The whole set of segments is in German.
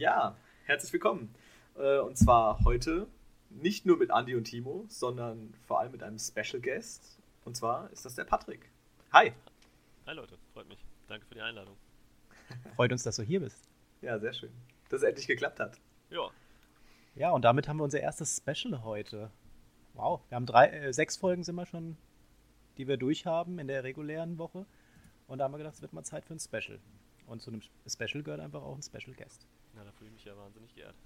Ja, herzlich willkommen. Äh, und zwar heute nicht nur mit Andy und Timo, sondern vor allem mit einem Special Guest. Und zwar ist das der Patrick. Hi. Hi Leute, freut mich. Danke für die Einladung. Freut uns, dass du hier bist. Ja, sehr schön. Dass es endlich geklappt hat. Ja. Ja, und damit haben wir unser erstes Special heute. Wow, wir haben drei, äh, sechs Folgen sind wir schon, die wir durchhaben in der regulären Woche. Und da haben wir gedacht, es wird mal Zeit für ein Special. Und zu einem Special gehört einfach auch ein Special Guest. Na, da fühle ich mich ja wahnsinnig geehrt.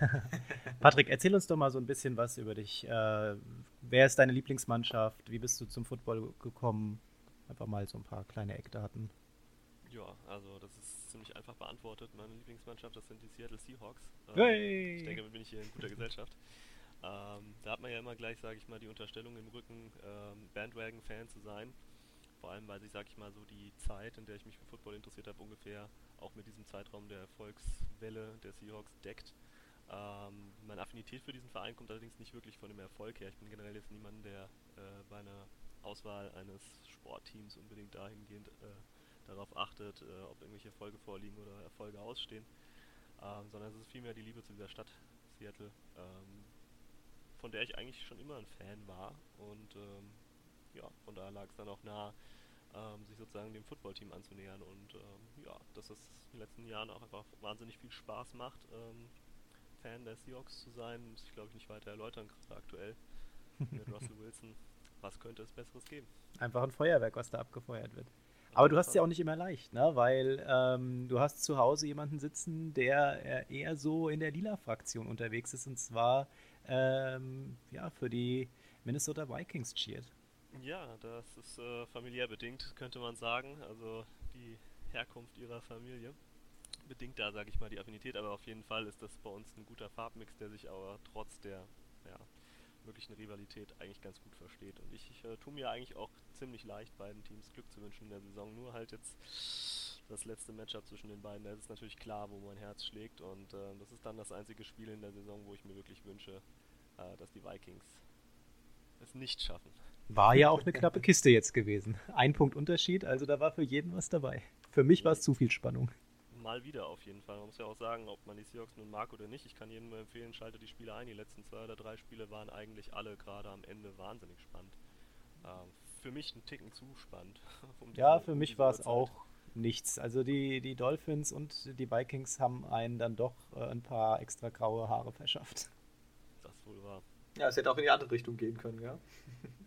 Patrick, erzähl uns doch mal so ein bisschen was über dich. Äh, wer ist deine Lieblingsmannschaft? Wie bist du zum Football gekommen? Einfach mal so ein paar kleine Eckdaten. Ja, also das ist ziemlich einfach beantwortet. Meine Lieblingsmannschaft, das sind die Seattle Seahawks. Ähm, hey. Ich denke, da bin ich hier in guter Gesellschaft. Ähm, da hat man ja immer gleich, sage ich mal, die Unterstellung im Rücken, ähm, Bandwagon-Fan zu sein. Vor allem, weil sich, sage ich mal, so die Zeit, in der ich mich für Football interessiert habe, ungefähr auch mit diesem Zeitraum der Erfolgswelle der Seahawks deckt. Ähm, meine Affinität für diesen Verein kommt allerdings nicht wirklich von dem Erfolg her. Ich bin generell jetzt niemand, der äh, bei einer Auswahl eines Sportteams unbedingt dahingehend äh, darauf achtet, äh, ob irgendwelche Erfolge vorliegen oder Erfolge ausstehen, ähm, sondern es ist vielmehr die Liebe zu dieser Stadt Seattle, ähm, von der ich eigentlich schon immer ein Fan war und ähm, ja, von daher lag es dann auch nah, ähm, sich sozusagen dem Footballteam anzunähern und ähm, ja, dass es in den letzten Jahren auch einfach wahnsinnig viel Spaß macht, ähm, Fan der Seahawks zu sein, muss ich glaube ich nicht weiter erläutern, gerade aktuell mit Russell Wilson. Was könnte es Besseres geben? Einfach ein Feuerwerk, was da abgefeuert wird. Aber du hast es ja auch nicht immer leicht, ne? weil ähm, du hast zu Hause jemanden sitzen, der eher so in der Lila-Fraktion unterwegs ist und zwar ähm, ja, für die Minnesota Vikings cheert. Ja, das ist äh, familiär bedingt, könnte man sagen. Also die Herkunft ihrer Familie bedingt da, sage ich mal, die Affinität. Aber auf jeden Fall ist das bei uns ein guter Farbmix, der sich aber trotz der ja, möglichen Rivalität eigentlich ganz gut versteht. Und ich, ich äh, tue mir eigentlich auch ziemlich leicht, beiden Teams Glück zu wünschen in der Saison. Nur halt jetzt das letzte Matchup zwischen den beiden, da ist natürlich klar, wo mein Herz schlägt. Und äh, das ist dann das einzige Spiel in der Saison, wo ich mir wirklich wünsche, äh, dass die Vikings es nicht schaffen. War ja auch eine knappe Kiste jetzt gewesen. Ein Punkt Unterschied, also da war für jeden was dabei. Für mich war es zu viel Spannung. Mal wieder auf jeden Fall. Man muss ja auch sagen, ob man die Seahawks nun mag oder nicht. Ich kann jedem nur empfehlen, schaltet die Spiele ein. Die letzten zwei oder drei Spiele waren eigentlich alle gerade am Ende wahnsinnig spannend. Ähm, für mich ein Ticken zu spannend. Um ja, für um mich war es auch nichts. Also die, die Dolphins und die Vikings haben einen dann doch äh, ein paar extra graue Haare verschafft. Das wohl war. Ja, es hätte auch in die andere Richtung gehen können, ja.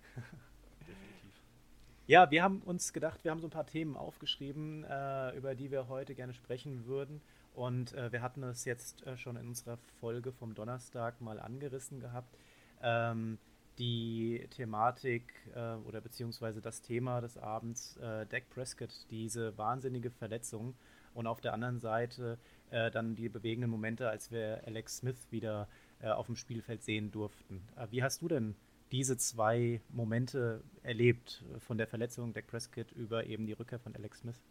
Ja, wir haben uns gedacht, wir haben so ein paar Themen aufgeschrieben, äh, über die wir heute gerne sprechen würden. Und äh, wir hatten es jetzt äh, schon in unserer Folge vom Donnerstag mal angerissen gehabt. Ähm, die Thematik äh, oder beziehungsweise das Thema des Abends, äh, Dak Prescott, diese wahnsinnige Verletzung und auf der anderen Seite äh, dann die bewegenden Momente, als wir Alex Smith wieder auf dem Spielfeld sehen durften. wie hast du denn diese zwei Momente erlebt, von der Verletzung Dak Prescott über eben die Rückkehr von Alex Smith?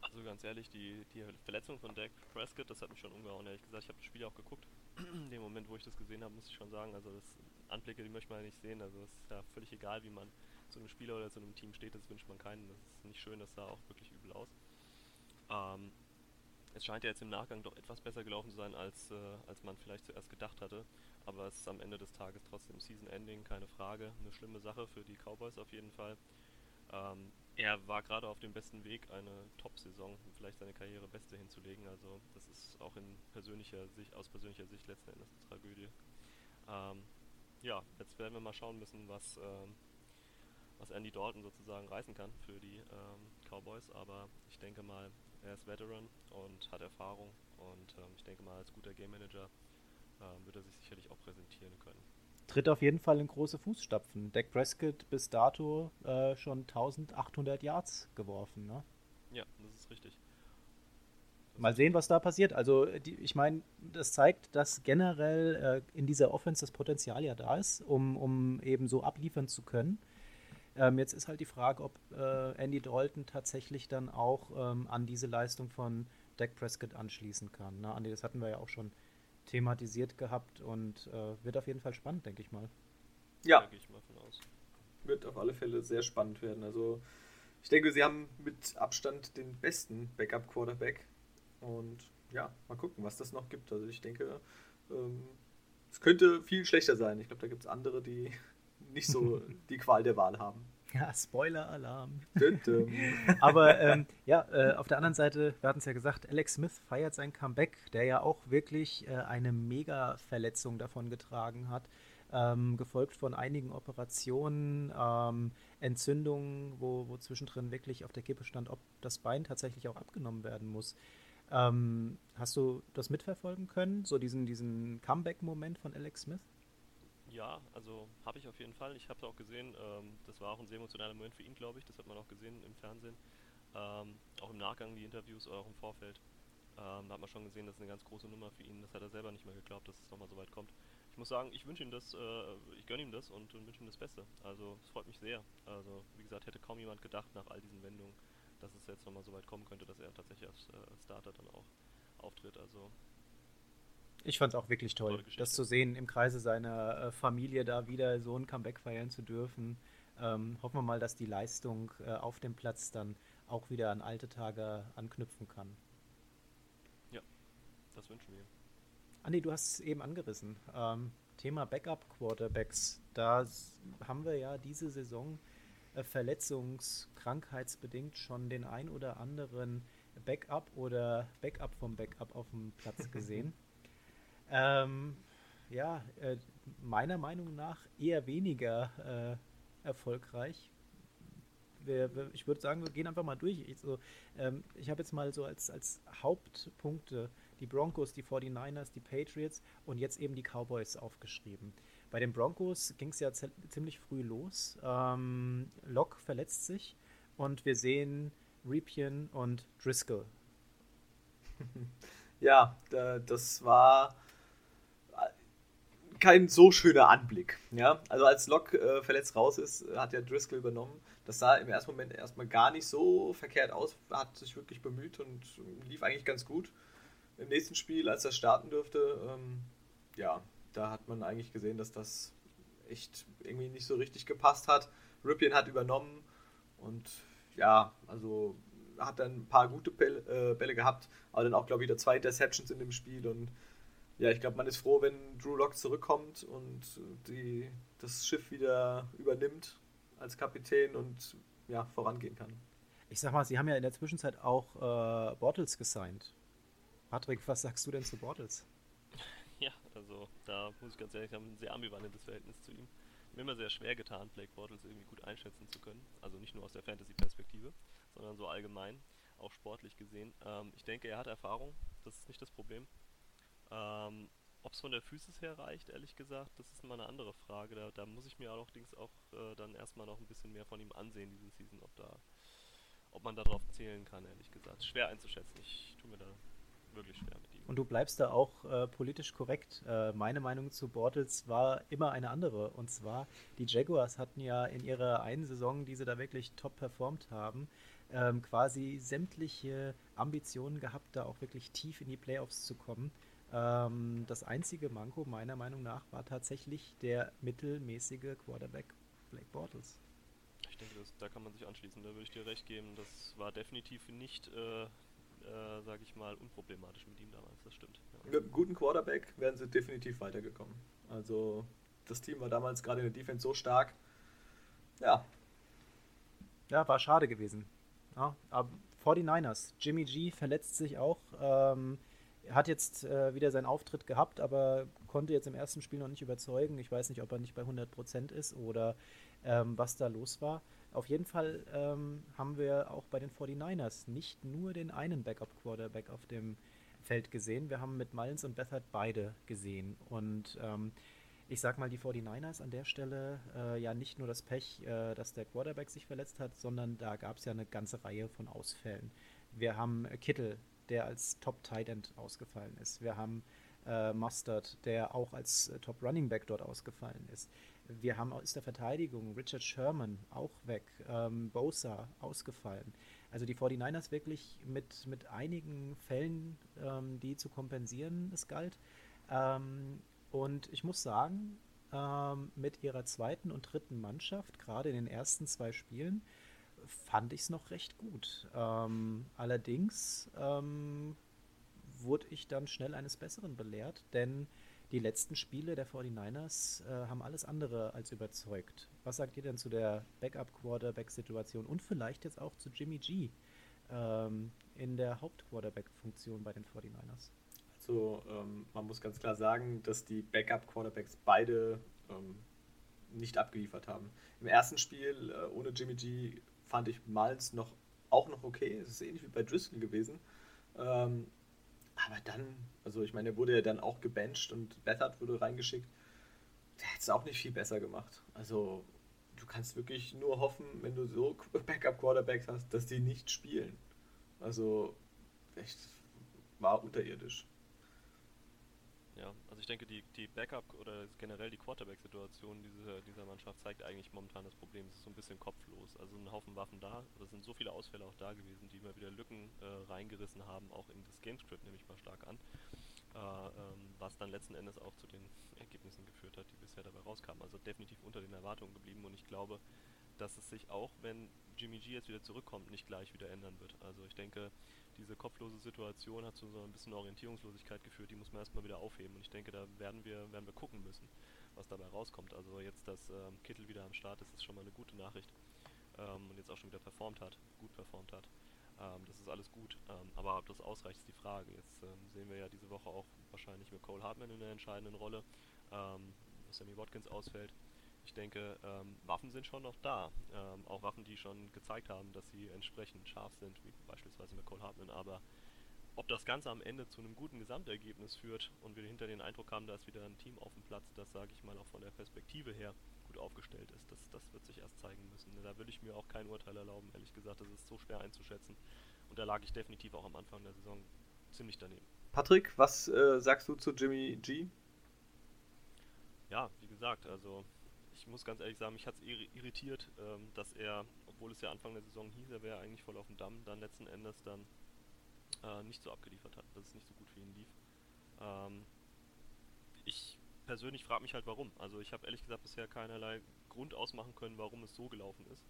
Also ganz ehrlich, die, die Verletzung von Dak Prescott, das hat mich schon umgehauen, ehrlich gesagt. Ich habe das Spiel auch geguckt. In dem Moment, wo ich das gesehen habe, muss ich schon sagen, also das Anblicke, die möchte man ja nicht sehen. Also es ist ja völlig egal, wie man zu einem Spieler oder zu einem Team steht, das wünscht man keinen. Das ist nicht schön, das sah auch wirklich übel aus. Ähm, es scheint ja jetzt im Nachgang doch etwas besser gelaufen zu sein, als, äh, als man vielleicht zuerst gedacht hatte. Aber es ist am Ende des Tages trotzdem Season-Ending, keine Frage. Eine schlimme Sache für die Cowboys auf jeden Fall. Ähm, er war gerade auf dem besten Weg, eine Top-Saison, vielleicht seine Karriere beste hinzulegen. Also das ist auch in persönlicher Sicht, aus persönlicher Sicht letzten Endes eine Tragödie. Ähm, ja, jetzt werden wir mal schauen müssen, was, ähm, was Andy Dalton sozusagen reißen kann für die ähm, Cowboys. Aber ich denke mal, er ist Veteran und hat Erfahrung. Und ähm, ich denke mal, als guter Game Manager ähm, wird er sich sicherlich auch präsentieren können. Tritt auf jeden Fall in große Fußstapfen. Dak Prescott bis dato äh, schon 1800 Yards geworfen, ne? Ja, das ist richtig. Mal sehen, was da passiert. Also, die, ich meine, das zeigt, dass generell äh, in dieser Offense das Potenzial ja da ist, um, um eben so abliefern zu können. Ähm, jetzt ist halt die Frage, ob äh, Andy Dalton tatsächlich dann auch ähm, an diese Leistung von Dak Prescott anschließen kann. Ne? Andi, das hatten wir ja auch schon thematisiert gehabt und äh, wird auf jeden Fall spannend, denke ich mal. Ja. Da gehe ich mal von aus. Wird auf alle Fälle sehr spannend werden. Also ich denke, sie haben mit Abstand den besten Backup-Quarterback. Und ja, mal gucken, was das noch gibt. Also ich denke, ähm, es könnte viel schlechter sein. Ich glaube, da gibt es andere, die nicht so die Qual der Wahl haben. Ja, Spoiler-Alarm. Aber ähm, ja, äh, auf der anderen Seite, wir hatten es ja gesagt, Alex Smith feiert sein Comeback, der ja auch wirklich äh, eine Mega-Verletzung davon getragen hat. Ähm, gefolgt von einigen Operationen, ähm, Entzündungen, wo, wo zwischendrin wirklich auf der Kippe stand, ob das Bein tatsächlich auch abgenommen werden muss. Ähm, hast du das mitverfolgen können, so diesen, diesen Comeback-Moment von Alex Smith? Ja, also habe ich auf jeden Fall. Ich habe es auch gesehen. Ähm, das war auch ein sehr emotionaler Moment für ihn, glaube ich. Das hat man auch gesehen im Fernsehen. Ähm, auch im Nachgang die Interviews, auch im Vorfeld. Ähm, da hat man schon gesehen, das ist eine ganz große Nummer für ihn. Das hat er selber nicht mehr geglaubt, dass es nochmal so weit kommt. Ich muss sagen, ich wünsche ihm das, äh, ich gönne ihm das und, und wünsche ihm das Beste. Also es freut mich sehr. Also wie gesagt, hätte kaum jemand gedacht nach all diesen Wendungen, dass es jetzt nochmal so weit kommen könnte, dass er tatsächlich als äh, Starter dann auch auftritt. Also ich fand es auch wirklich toll, das zu sehen, im Kreise seiner äh, Familie da wieder so ein Comeback feiern zu dürfen. Ähm, hoffen wir mal, dass die Leistung äh, auf dem Platz dann auch wieder an alte Tage anknüpfen kann. Ja, das wünschen wir. Andi, du hast es eben angerissen. Ähm, Thema Backup-Quarterbacks. Da haben wir ja diese Saison äh, verletzungs-, krankheitsbedingt schon den ein oder anderen Backup oder Backup vom Backup auf dem Platz gesehen. Ähm, ja, äh, meiner Meinung nach eher weniger äh, erfolgreich. Ich würde sagen, wir gehen einfach mal durch. Ich, so, ähm, ich habe jetzt mal so als, als Hauptpunkte die Broncos, die 49ers, die Patriots und jetzt eben die Cowboys aufgeschrieben. Bei den Broncos ging es ja ziemlich früh los. Ähm, Locke verletzt sich und wir sehen Ripien und Driscoll. Ja, das war kein so schöner Anblick. Ja? Also als Locke äh, verletzt raus ist, hat ja Driscoll übernommen. Das sah im ersten Moment erstmal gar nicht so verkehrt aus, hat sich wirklich bemüht und lief eigentlich ganz gut. Im nächsten Spiel, als er starten dürfte, ähm, ja, da hat man eigentlich gesehen, dass das echt irgendwie nicht so richtig gepasst hat. Ripien hat übernommen und ja, also hat dann ein paar gute Bälle, äh, Bälle gehabt, aber dann auch, glaube ich, wieder zwei Interceptions in dem Spiel und ja, ich glaube, man ist froh, wenn Drew Lock zurückkommt und die, das Schiff wieder übernimmt als Kapitän und ja, vorangehen kann. Ich sag mal, sie haben ja in der Zwischenzeit auch äh, Bortles gesigned. Patrick, was sagst du denn zu Bortles? Ja, also da muss ich ganz ehrlich sagen, ein sehr ambivalentes Verhältnis zu ihm. Mir immer sehr schwer getan, Blake Bortles irgendwie gut einschätzen zu können. Also nicht nur aus der Fantasy-Perspektive, sondern so allgemein, auch sportlich gesehen. Ähm, ich denke, er hat Erfahrung, das ist nicht das Problem. Ähm, Ob es von der Physis her reicht, ehrlich gesagt, das ist mal eine andere Frage. Da, da muss ich mir allerdings auch äh, dann erstmal noch ein bisschen mehr von ihm ansehen, diese Season, ob da ob man darauf zählen kann, ehrlich gesagt. Schwer einzuschätzen. Ich tue mir da wirklich schwer mit ihm. Und du bleibst da auch äh, politisch korrekt. Äh, meine Meinung zu Bortles war immer eine andere. Und zwar, die Jaguars hatten ja in ihrer einen Saison, die sie da wirklich top performt haben, ähm, quasi sämtliche Ambitionen gehabt, da auch wirklich tief in die Playoffs zu kommen. Ähm, das einzige Manko meiner Meinung nach war tatsächlich der mittelmäßige Quarterback Blake Bortles. Ich denke, das, da kann man sich anschließen, da würde ich dir recht geben. Das war definitiv nicht, äh, äh, sage ich mal, unproblematisch mit ihm damals, das stimmt. Ja. Mit einem guten Quarterback wären sie definitiv weitergekommen. Also das Team war damals gerade in der Defense so stark. Ja. Ja, war schade gewesen. Ja, aber 49ers, Jimmy G verletzt sich auch. Ähm, hat jetzt äh, wieder seinen Auftritt gehabt, aber konnte jetzt im ersten Spiel noch nicht überzeugen. Ich weiß nicht, ob er nicht bei 100% ist oder ähm, was da los war. Auf jeden Fall ähm, haben wir auch bei den 49ers nicht nur den einen Backup-Quarterback auf dem Feld gesehen. Wir haben mit Mullins und Bethard beide gesehen. Und ähm, ich sag mal, die 49ers an der Stelle äh, ja nicht nur das Pech, äh, dass der Quarterback sich verletzt hat, sondern da gab es ja eine ganze Reihe von Ausfällen. Wir haben Kittel, der als Top Tight End ausgefallen ist. Wir haben äh, Mustard, der auch als äh, Top Running Back dort ausgefallen ist. Wir haben aus der Verteidigung Richard Sherman auch weg, ähm, Bosa ausgefallen. Also die 49ers wirklich mit, mit einigen Fällen, ähm, die zu kompensieren es galt. Ähm, und ich muss sagen, ähm, mit ihrer zweiten und dritten Mannschaft, gerade in den ersten zwei Spielen, fand ich es noch recht gut. Ähm, allerdings ähm, wurde ich dann schnell eines Besseren belehrt, denn die letzten Spiele der 49ers äh, haben alles andere als überzeugt. Was sagt ihr denn zu der Backup-Quarterback-Situation und vielleicht jetzt auch zu Jimmy G ähm, in der Haupt-Quarterback-Funktion bei den 49ers? Also ähm, man muss ganz klar sagen, dass die Backup-Quarterbacks beide ähm, nicht abgeliefert haben. Im ersten Spiel äh, ohne Jimmy G fand ich Miles noch auch noch okay. Es ist ähnlich wie bei Driscoll gewesen. Ähm, aber dann, also ich meine, er wurde ja dann auch gebencht und Bethard wurde reingeschickt. Der hätte es auch nicht viel besser gemacht. Also du kannst wirklich nur hoffen, wenn du so Backup-Quarterbacks hast, dass die nicht spielen. Also echt war unterirdisch. Ja, also ich denke, die, die Backup oder generell die Quarterback-Situation dieser, dieser Mannschaft zeigt eigentlich momentan das Problem. Es ist so ein bisschen kopflos. Also ein Haufen Waffen da. Es sind so viele Ausfälle auch da gewesen, die immer wieder Lücken äh, reingerissen haben, auch in das Gamescript nehme ich mal stark an. Äh, ähm, was dann letzten Endes auch zu den Ergebnissen geführt hat, die bisher dabei rauskamen. Also definitiv unter den Erwartungen geblieben und ich glaube, dass es sich auch, wenn Jimmy G jetzt wieder zurückkommt, nicht gleich wieder ändern wird. Also ich denke, diese kopflose Situation hat zu so ein bisschen Orientierungslosigkeit geführt, die muss man erstmal wieder aufheben. Und ich denke, da werden wir, werden wir gucken müssen, was dabei rauskommt. Also jetzt, dass ähm, Kittel wieder am Start ist, ist schon mal eine gute Nachricht. Ähm, und jetzt auch schon wieder performt hat, gut performt hat. Ähm, das ist alles gut. Ähm, aber ob das ausreicht, ist die Frage. Jetzt ähm, sehen wir ja diese Woche auch wahrscheinlich mit Cole Hartman in der entscheidenden Rolle. Ähm, Sammy Watkins ausfällt ich denke, ähm, Waffen sind schon noch da. Ähm, auch Waffen, die schon gezeigt haben, dass sie entsprechend scharf sind, wie beispielsweise mit Cole Hartman. Aber ob das Ganze am Ende zu einem guten Gesamtergebnis führt und wir hinter den Eindruck haben, da ist wieder ein Team auf dem Platz, das, sage ich mal, auch von der Perspektive her gut aufgestellt ist, das, das wird sich erst zeigen müssen. Da würde ich mir auch kein Urteil erlauben, ehrlich gesagt. Das ist so schwer einzuschätzen. Und da lag ich definitiv auch am Anfang der Saison ziemlich daneben. Patrick, was äh, sagst du zu Jimmy G? Ja, wie gesagt, also ich muss ganz ehrlich sagen, mich hat es irritiert, ähm, dass er, obwohl es ja Anfang der Saison hieß, er wäre eigentlich voll auf dem Damm, dann letzten Endes dann äh, nicht so abgeliefert hat, dass es nicht so gut für ihn lief. Ähm, ich persönlich frage mich halt warum. Also ich habe ehrlich gesagt bisher keinerlei Grund ausmachen können, warum es so gelaufen ist.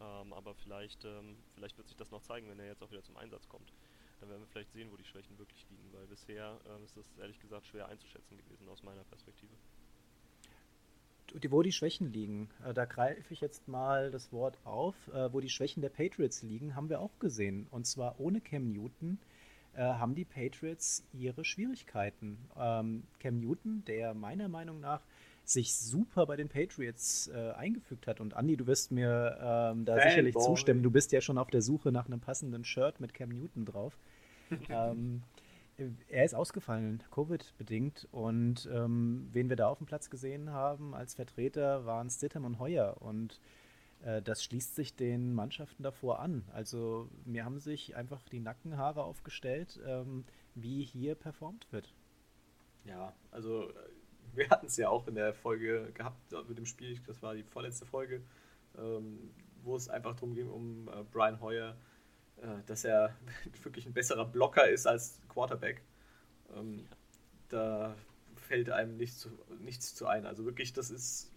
Ähm, aber vielleicht, ähm, vielleicht wird sich das noch zeigen, wenn er jetzt auch wieder zum Einsatz kommt. Dann werden wir vielleicht sehen, wo die Schwächen wirklich liegen, weil bisher ähm, ist das ehrlich gesagt schwer einzuschätzen gewesen aus meiner Perspektive wo die Schwächen liegen, äh, da greife ich jetzt mal das Wort auf, äh, wo die Schwächen der Patriots liegen, haben wir auch gesehen. Und zwar ohne Cam Newton äh, haben die Patriots ihre Schwierigkeiten. Ähm, Cam Newton, der meiner Meinung nach sich super bei den Patriots eingefügt hat. Und Andi, du wirst mir ähm, da Fanboy. sicherlich zustimmen. Du bist ja schon auf der Suche nach einem passenden Shirt mit Cam Newton drauf. ähm, er ist ausgefallen, Covid-bedingt. Und ähm, wen wir da auf dem Platz gesehen haben als Vertreter waren Stidham und Heuer. Und äh, das schließt sich den Mannschaften davor an. Also mir haben sich einfach die Nackenhaare aufgestellt, ähm, wie hier performt wird. Ja, also äh, wir hatten es ja auch in der Folge gehabt mit dem Spiel, das war die vorletzte Folge, ähm, wo es einfach darum ging, um äh, Brian äh, dass er wirklich ein besserer Blocker ist als Quarterback. Ähm, ja. Da fällt einem nichts zu, nichts zu ein. Also wirklich, das ist,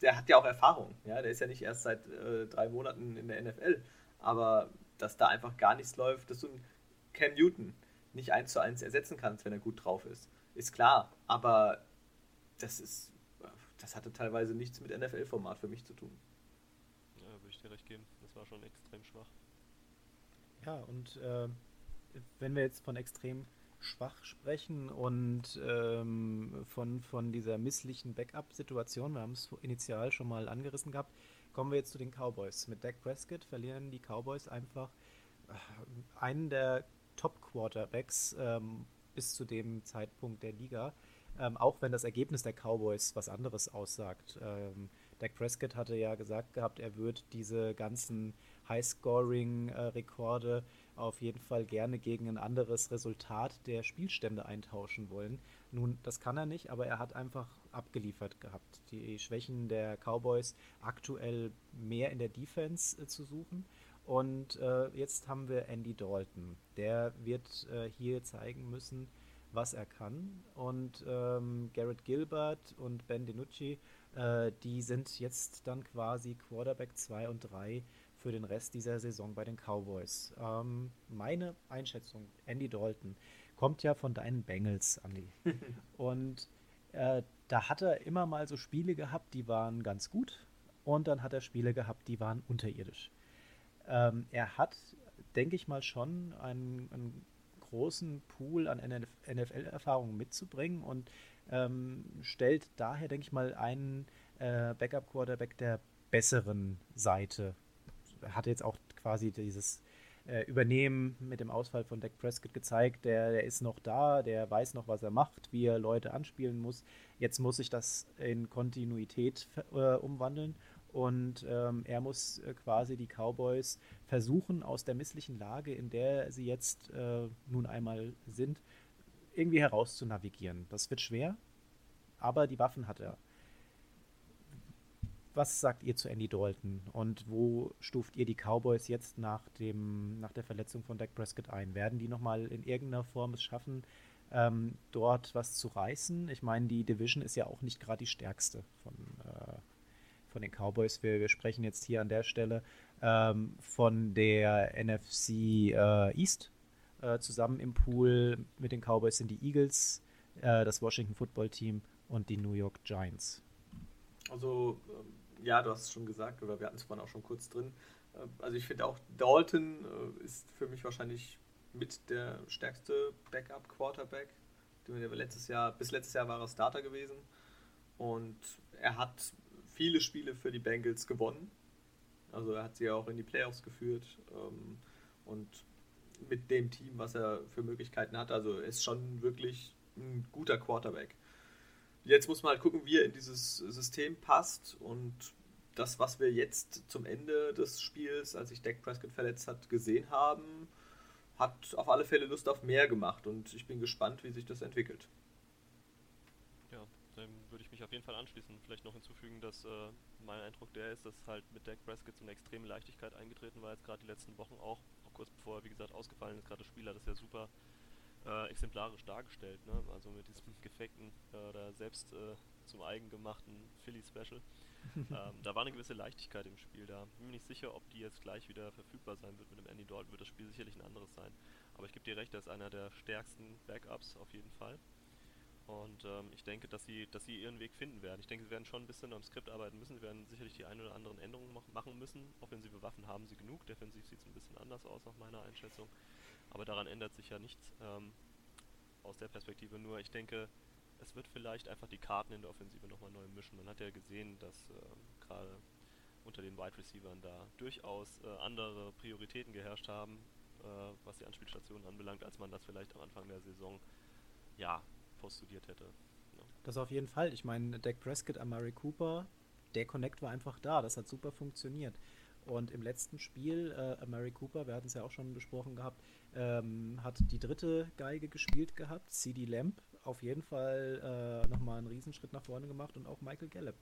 der hat ja auch Erfahrung. Ja? Der ist ja nicht erst seit äh, drei Monaten in der NFL. Aber dass da einfach gar nichts läuft, dass du Cam Newton nicht eins zu eins ersetzen kannst, wenn er gut drauf ist, ist klar. Aber das ist, das hatte teilweise nichts mit NFL-Format für mich zu tun. Ja, würde ich dir recht geben. Das war schon extrem schwach. Ja, und äh, wenn wir jetzt von extrem schwach sprechen und ähm, von, von dieser misslichen Backup-Situation, wir haben es initial schon mal angerissen gehabt, kommen wir jetzt zu den Cowboys. Mit Dak Prescott verlieren die Cowboys einfach äh, einen der Top-Quarterbacks ähm, bis zu dem Zeitpunkt der Liga, ähm, auch wenn das Ergebnis der Cowboys was anderes aussagt. Ähm, Dak Prescott hatte ja gesagt gehabt, er wird diese ganzen High-Scoring-Rekorde auf jeden Fall gerne gegen ein anderes Resultat der Spielstände eintauschen wollen. Nun, das kann er nicht, aber er hat einfach abgeliefert gehabt. Die Schwächen der Cowboys aktuell mehr in der Defense äh, zu suchen. Und äh, jetzt haben wir Andy Dalton. Der wird äh, hier zeigen müssen, was er kann. Und ähm, Garrett Gilbert und Ben DiNucci, äh, die sind jetzt dann quasi Quarterback 2 und 3 für den Rest dieser Saison bei den Cowboys. Ähm, meine Einschätzung, Andy Dalton. kommt ja von deinen Bengals, Andi. und äh, da hat er immer mal so Spiele gehabt, die waren ganz gut. Und dann hat er Spiele gehabt, die waren unterirdisch. Ähm, er hat, denke ich mal, schon einen, einen großen Pool an NFL-Erfahrungen mitzubringen und ähm, stellt daher, denke ich mal, einen äh, Backup-Quarterback der besseren Seite. Hat jetzt auch quasi dieses äh, Übernehmen mit dem Ausfall von Dak Prescott gezeigt. Der, der ist noch da, der weiß noch, was er macht, wie er Leute anspielen muss. Jetzt muss sich das in Kontinuität äh, umwandeln und ähm, er muss äh, quasi die Cowboys versuchen, aus der misslichen Lage, in der sie jetzt äh, nun einmal sind, irgendwie herauszunavigieren. Das wird schwer, aber die Waffen hat er. Was sagt ihr zu Andy Dalton und wo stuft ihr die Cowboys jetzt nach, dem, nach der Verletzung von Dak Prescott ein? Werden die nochmal in irgendeiner Form es schaffen, ähm, dort was zu reißen? Ich meine, die Division ist ja auch nicht gerade die stärkste von, äh, von den Cowboys. Wir, wir sprechen jetzt hier an der Stelle ähm, von der NFC äh, East. Äh, zusammen im Pool mit den Cowboys sind die Eagles, äh, das Washington Football Team und die New York Giants. Also, ähm, ja, du hast es schon gesagt, oder wir hatten es vorhin auch schon kurz drin. Äh, also ich finde auch, Dalton äh, ist für mich wahrscheinlich mit der stärkste Backup-Quarterback. Letztes Jahr, bis letztes Jahr war er Starter gewesen. Und er hat viele Spiele für die Bengals gewonnen. Also er hat sie ja auch in die Playoffs geführt. Ähm, und mit dem Team, was er für Möglichkeiten hat, also er ist schon wirklich ein guter Quarterback. Jetzt muss man halt gucken, wie er in dieses System passt und das, was wir jetzt zum Ende des Spiels, als sich Dak Prescott verletzt hat, gesehen haben, hat auf alle Fälle Lust auf mehr gemacht und ich bin gespannt, wie sich das entwickelt. Mich auf jeden Fall anschließen. Vielleicht noch hinzufügen, dass äh, mein Eindruck der ist, dass halt mit Dak Prescott so eine extreme Leichtigkeit eingetreten war, jetzt gerade die letzten Wochen auch, auch kurz bevor er, wie gesagt, ausgefallen ist, gerade das Spiel hat das ja super äh, exemplarisch dargestellt, ne? also mit diesem gefakten äh, oder selbst äh, zum eigen gemachten Philly-Special. ähm, da war eine gewisse Leichtigkeit im Spiel da. Bin mir nicht sicher, ob die jetzt gleich wieder verfügbar sein wird mit dem Andy Dalton, wird das Spiel sicherlich ein anderes sein. Aber ich gebe dir recht, er ist einer der stärksten Backups auf jeden Fall. Und ähm, ich denke, dass sie, dass sie ihren Weg finden werden. Ich denke, sie werden schon ein bisschen am Skript arbeiten müssen. Sie werden sicherlich die ein oder anderen Änderungen machen müssen. Offensive Waffen haben sie genug. Defensiv sieht es ein bisschen anders aus, nach meiner Einschätzung. Aber daran ändert sich ja nichts ähm, aus der Perspektive. Nur ich denke, es wird vielleicht einfach die Karten in der Offensive nochmal neu mischen. Man hat ja gesehen, dass äh, gerade unter den Wide Receivers da durchaus äh, andere Prioritäten geherrscht haben, äh, was die Anspielstationen anbelangt, als man das vielleicht am Anfang der Saison ja postuliert hätte. Ja. Das auf jeden Fall. Ich meine, Dak Prescott, Amari Cooper, der Connect war einfach da. Das hat super funktioniert. Und im letzten Spiel, äh, Amari Cooper, wir hatten es ja auch schon besprochen gehabt, ähm, hat die dritte Geige gespielt gehabt. CD Lamp auf jeden Fall äh, nochmal einen Riesenschritt nach vorne gemacht und auch Michael Gallup,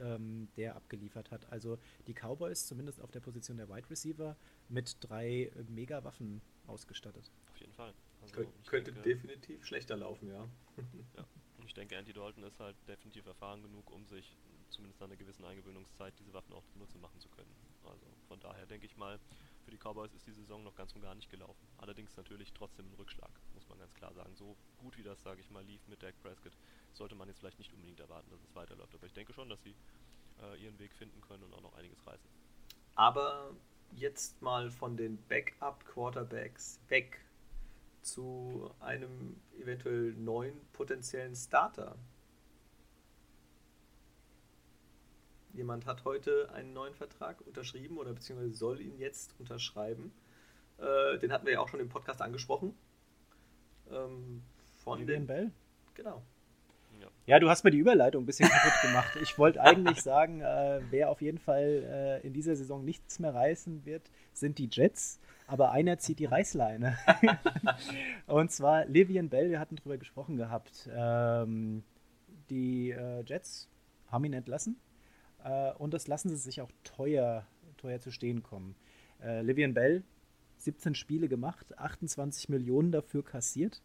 ähm, der abgeliefert hat. Also die Cowboys, zumindest auf der Position der Wide Receiver, mit drei Mega-Waffen ausgestattet. Auf jeden Fall. Also könnte denke, definitiv schlechter laufen, ja. ja. Und ich denke, Andy Dalton ist halt definitiv erfahren genug, um sich zumindest nach einer gewissen Eingewöhnungszeit diese Waffen auch zunutze machen zu können. Also von daher denke ich mal, für die Cowboys ist die Saison noch ganz und gar nicht gelaufen. Allerdings natürlich trotzdem ein Rückschlag, muss man ganz klar sagen. So gut wie das, sage ich mal, lief mit Dak Prescott, sollte man jetzt vielleicht nicht unbedingt erwarten, dass es weiterläuft. Aber ich denke schon, dass sie äh, ihren Weg finden können und auch noch einiges reißen. Aber jetzt mal von den Backup-Quarterbacks weg zu einem eventuell neuen potenziellen Starter. Jemand hat heute einen neuen Vertrag unterschrieben oder beziehungsweise soll ihn jetzt unterschreiben. Äh, den hatten wir ja auch schon im Podcast angesprochen. Ähm, von den Bell? Genau. Ja, du hast mir die Überleitung ein bisschen kaputt gemacht. Ich wollte eigentlich sagen, äh, wer auf jeden Fall äh, in dieser Saison nichts mehr reißen wird, sind die Jets. Aber einer zieht die Reißleine. und zwar Livian Bell, wir hatten darüber gesprochen gehabt. Ähm, die äh, Jets haben ihn entlassen. Äh, und das lassen sie sich auch teuer, teuer zu stehen kommen. Äh, Livian Bell, 17 Spiele gemacht, 28 Millionen dafür kassiert.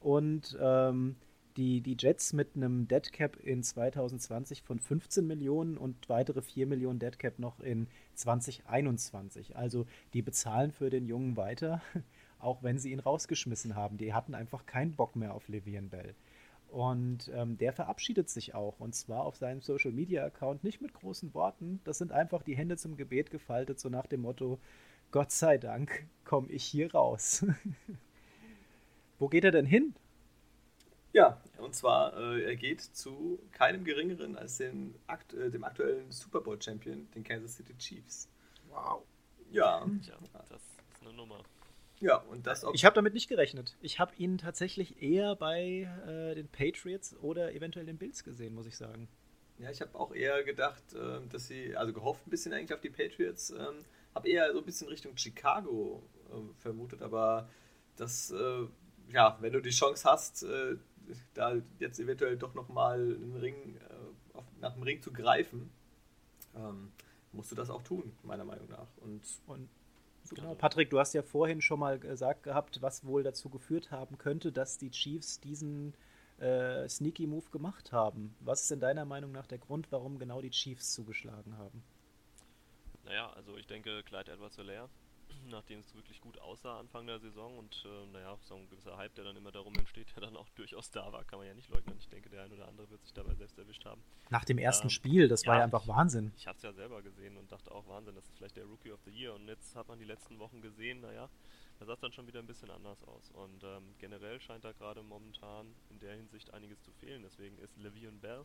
Und ähm, die, die Jets mit einem Deadcap in 2020 von 15 Millionen und weitere 4 Millionen Deadcap noch in 2021. Also die bezahlen für den Jungen weiter, auch wenn sie ihn rausgeschmissen haben. Die hatten einfach keinen Bock mehr auf Le'Veon Bell. Und ähm, der verabschiedet sich auch. Und zwar auf seinem Social Media Account nicht mit großen Worten. Das sind einfach die Hände zum Gebet gefaltet, so nach dem Motto: Gott sei Dank komme ich hier raus. Wo geht er denn hin? Ja, und zwar, äh, er geht zu keinem geringeren als den akt äh, dem aktuellen Super Bowl Champion, den Kansas City Chiefs. Wow. Ja. Ja, das ist eine Nummer. Ja, und das auch. Ich habe damit nicht gerechnet. Ich habe ihn tatsächlich eher bei äh, den Patriots oder eventuell den Bills gesehen, muss ich sagen. Ja, ich habe auch eher gedacht, äh, dass sie, also gehofft ein bisschen eigentlich auf die Patriots, ähm, habe eher so ein bisschen Richtung Chicago äh, vermutet, aber das, äh, ja, wenn du die Chance hast, äh, da jetzt eventuell doch nochmal einen Ring, äh, auf, nach dem Ring zu greifen, ähm, musst du das auch tun, meiner Meinung nach. Und, Und genau, Patrick, du hast ja vorhin schon mal gesagt gehabt, was wohl dazu geführt haben könnte, dass die Chiefs diesen äh, Sneaky Move gemacht haben. Was ist in deiner Meinung nach der Grund, warum genau die Chiefs zugeschlagen haben? Naja, also ich denke, Clyde edwards helaire nachdem es wirklich gut aussah Anfang der Saison und äh, naja, so ein gewisser Hype, der dann immer darum entsteht, der dann auch durchaus da war, kann man ja nicht leugnen. Ich denke, der ein oder andere wird sich dabei selbst erwischt haben. Nach dem ersten Ähm, Spiel, das war ja, ja einfach Wahnsinn. Ich habe es ja selber gesehen und dachte auch, Wahnsinn, das ist vielleicht der Rookie of the Year. Und jetzt hat man die letzten Wochen gesehen, naja, da sah es dann schon wieder ein bisschen anders aus. Und ähm, generell scheint da gerade momentan in der Hinsicht einiges zu fehlen. Deswegen ist Le'Veon Bell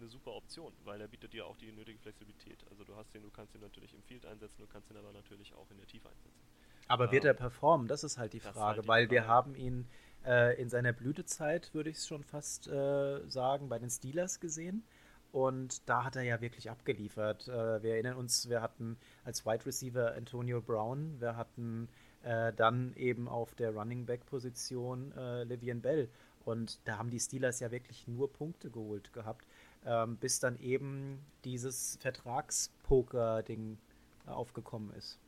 eine super Option, weil er bietet dir auch die nötige Flexibilität. Also du hast den, du kannst ihn natürlich im Field einsetzen, du kannst ihn aber natürlich auch in der Tiefe einsetzen. Aber wird er performen? Das ist halt die Frage, halt die weil wir Frage. haben ihn äh, in seiner Blütezeit, würde ich es schon fast äh, sagen, bei den Steelers gesehen. Und da hat er ja wirklich abgeliefert. Äh, wir erinnern uns, wir hatten als Wide Receiver Antonio Brown, wir hatten äh, dann eben auf der Running Back Position äh, Livian Bell. Und da haben die Steelers ja wirklich nur Punkte geholt gehabt, ähm, bis dann eben dieses Vertragspoker-Ding äh, aufgekommen ist.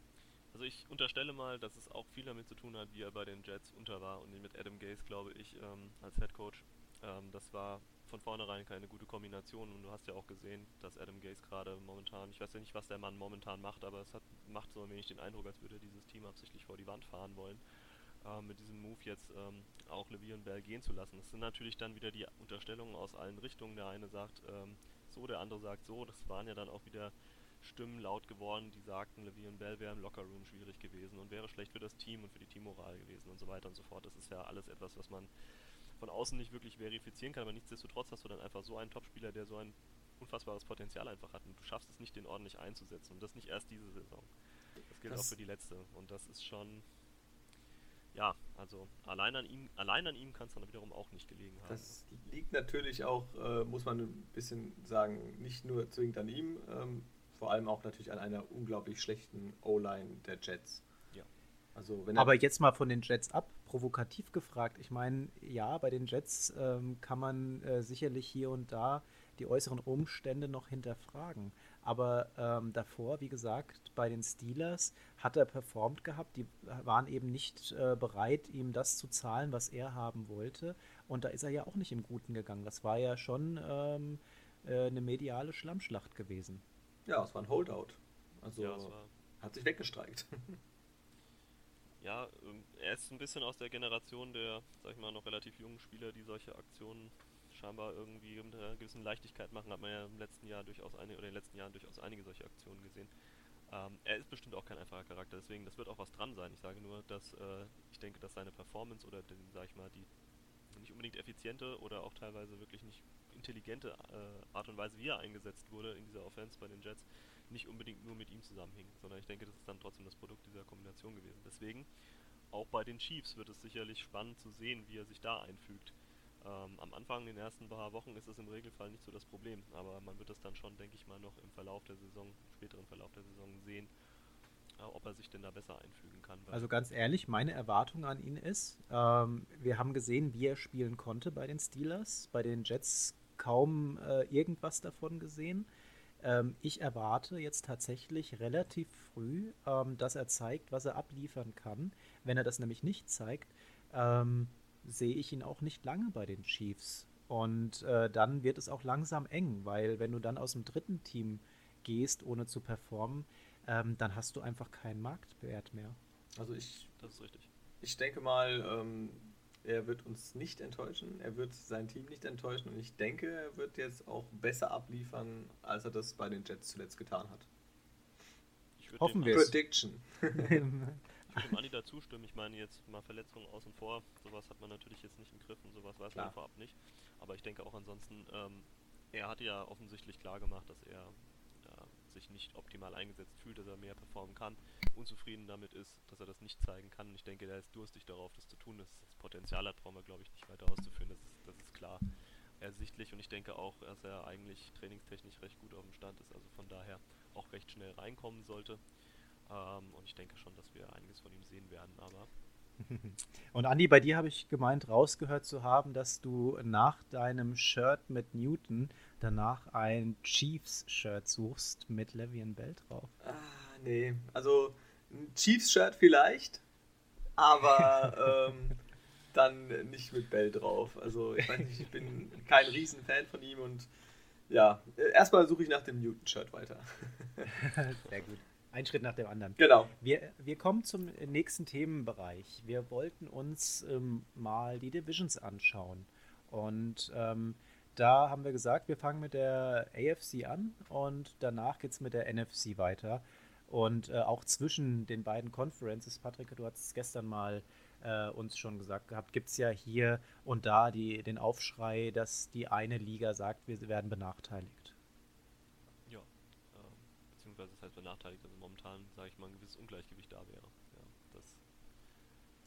Also ich unterstelle mal, dass es auch viel damit zu tun hat, wie er bei den Jets unter war und mit Adam Gase, glaube ich, ähm, als Head Coach. Ähm, das war von vornherein keine gute Kombination und du hast ja auch gesehen, dass Adam Gase gerade momentan, ich weiß ja nicht, was der Mann momentan macht, aber es hat, macht so ein wenig den Eindruck, als würde er dieses Team absichtlich vor die Wand fahren wollen. Ähm, mit diesem Move jetzt ähm, auch Le'Veon Bell gehen zu lassen. Das sind natürlich dann wieder die Unterstellungen aus allen Richtungen. Der eine sagt ähm, so, der andere sagt so. Das waren ja dann auch wieder Stimmen laut geworden, die sagten, Le'Veon Bell wäre im Lockerroom schwierig gewesen und wäre schlecht für das Team und für die Teammoral gewesen und so weiter und so fort. Das ist ja alles etwas, was man von außen nicht wirklich verifizieren kann, aber nichtsdestotrotz hast du dann einfach so einen Topspieler, der so ein unfassbares Potenzial einfach hat und du schaffst es nicht, den ordentlich einzusetzen und das nicht erst diese Saison. Das gilt Das- auch für die letzte und das ist schon ja, also allein an ihm, allein an ihm kann es dann wiederum auch nicht gelegen haben. Das liegt natürlich auch, äh, muss man ein bisschen sagen, nicht nur zwingend an ihm, ähm, vor allem auch natürlich an einer unglaublich schlechten O-Line der Jets. Ja. Also wenn er, Aber jetzt mal von den Jets ab, provokativ gefragt. Ich meine, ja, bei den Jets ähm, kann man äh, sicherlich hier und da die äußeren Umstände noch hinterfragen. Aber ähm, davor, wie gesagt, bei den Steelers hat er performt gehabt. Die waren eben nicht äh, bereit, ihm das zu zahlen, was er haben wollte. Und da ist er ja auch nicht im Guten gegangen. Das war ja schon ähm, äh, eine mediale Schlammschlacht gewesen. ja, es war ein Holdout. Also ja, hat sich weggestreikt. Ja, ähm, er ist ein bisschen aus der Generation der, sag ich mal, noch relativ jungen Spieler, die solche Aktionen scheinbar irgendwie mit einer gewissen Leichtigkeit machen. Hat man ja im letzten Jahr durchaus eine, oder in den letzten Jahren durchaus einige solche Aktionen gesehen. Ähm, er ist bestimmt auch kein einfacher Charakter, deswegen, das wird auch was dran sein. Ich sage nur, dass äh, ich denke, dass seine Performance oder den, sag ich mal, die nicht unbedingt effiziente oder auch teilweise wirklich nicht intelligente äh, Art und Weise, wie er eingesetzt wurde in dieser Offense bei den Jets, nicht unbedingt nur mit ihm zusammenhing, sondern ich denke, das ist dann trotzdem das Produkt dieser Kombination gewesen. Deswegen, auch bei den Chiefs wird es sicherlich spannend zu sehen, wie er sich da einfügt. Ähm, am Anfang, in den ersten paar Wochen, ist das im Regelfall nicht so das Problem, aber man wird das dann schon, denke ich mal, noch im Verlauf der Saison, späteren Verlauf der Saison sehen, äh, ob er sich denn da besser einfügen kann. Also ganz ehrlich, meine Erwartung an ihn ist, ähm, wir haben gesehen, wie er spielen konnte bei den Steelers, bei den Jets kaum äh, irgendwas davon gesehen. Ähm, ich erwarte jetzt tatsächlich relativ früh, ähm, dass er zeigt, was er abliefern kann. Wenn er das nämlich nicht zeigt, ähm, sehe ich ihn auch nicht lange bei den Chiefs. Und äh, dann wird es auch langsam eng, weil wenn du dann aus dem dritten Team gehst, ohne zu performen, ähm, dann hast du einfach keinen Marktwert mehr. Also ich das ist richtig. Ich denke mal, ähm, er wird uns nicht enttäuschen, er wird sein Team nicht enttäuschen und ich denke, er wird jetzt auch besser abliefern, als er das bei den Jets zuletzt getan hat. Hoffen wir Prediction. dem Andi da zustimmen. Ich meine jetzt mal Verletzungen außen vor. Sowas hat man natürlich jetzt nicht im Griff und sowas weiß Klar. man vorab nicht. Aber ich denke auch ansonsten, ähm, er hatte ja offensichtlich klar gemacht, dass er äh, sich nicht optimal eingesetzt fühlt, dass er mehr performen kann, unzufrieden damit ist, dass er das nicht zeigen kann. Und ich denke, er ist durstig darauf, das zu tun. Das, das Potenzial hat, brauchen wir, glaube ich, nicht weiter auszuführen. Das ist, das ist klar ersichtlich und ich denke auch, dass er eigentlich trainingstechnisch recht gut auf dem Stand ist. Also von daher auch recht schnell reinkommen sollte. Ähm, und ich denke schon, dass wir einiges von ihm sehen werden, aber. Und Andi, bei dir habe ich gemeint, rausgehört zu haben, dass du nach deinem Shirt mit Newton danach ein Chiefs-Shirt suchst mit Levian Bell drauf. Ah, nee. Also ein Chiefs-Shirt vielleicht, aber ähm, dann nicht mit Bell drauf. Also ich weiß nicht, ich bin kein Riesenfan von ihm und ja, erstmal suche ich nach dem Newton-Shirt weiter. Sehr gut. Ein Schritt nach dem anderen. Genau. Wir, wir kommen zum nächsten Themenbereich. Wir wollten uns ähm, mal die Divisions anschauen. Und ähm, da haben wir gesagt, wir fangen mit der AFC an und danach geht es mit der NFC weiter. Und äh, auch zwischen den beiden Conferences, Patrick, du hast es gestern mal äh, uns schon gesagt gehabt, gibt es ja hier und da die, den Aufschrei, dass die eine Liga sagt, wir werden benachteiligt. Beziehungsweise es heißt benachteiligt, also momentan, sage ich mal, ein gewisses Ungleichgewicht da wäre. Ja, das,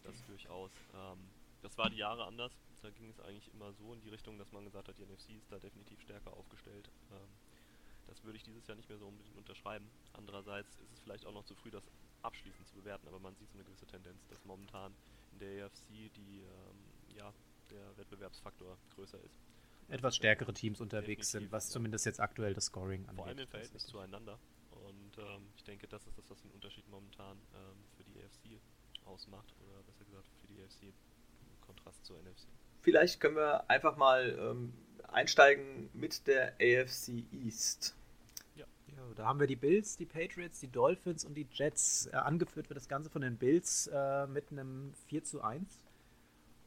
das durchaus. Ähm, das war die Jahre anders. Da ging es eigentlich immer so in die Richtung, dass man gesagt hat, die NFC ist da definitiv stärker aufgestellt. Ähm, das würde ich dieses Jahr nicht mehr so unbedingt unterschreiben. Andererseits ist es vielleicht auch noch zu früh, das abschließend zu bewerten, aber man sieht so eine gewisse Tendenz, dass momentan in der AFC die, ähm, ja, der Wettbewerbsfaktor größer ist. Etwas stärkere Teams unterwegs sind, was ja. zumindest jetzt aktuell das Scoring angeht. Vor allem im Verhältnis zueinander. Und ähm, ich denke, das ist das, was den Unterschied momentan ähm, für die AFC ausmacht. Oder besser gesagt für die AFC im Kontrast zur NFC. Vielleicht können wir einfach mal ähm, einsteigen mit der AFC East. Ja. ja. da haben wir die Bills, die Patriots, die Dolphins und die Jets. Äh, angeführt wird das Ganze von den Bills äh, mit einem 4 zu 1.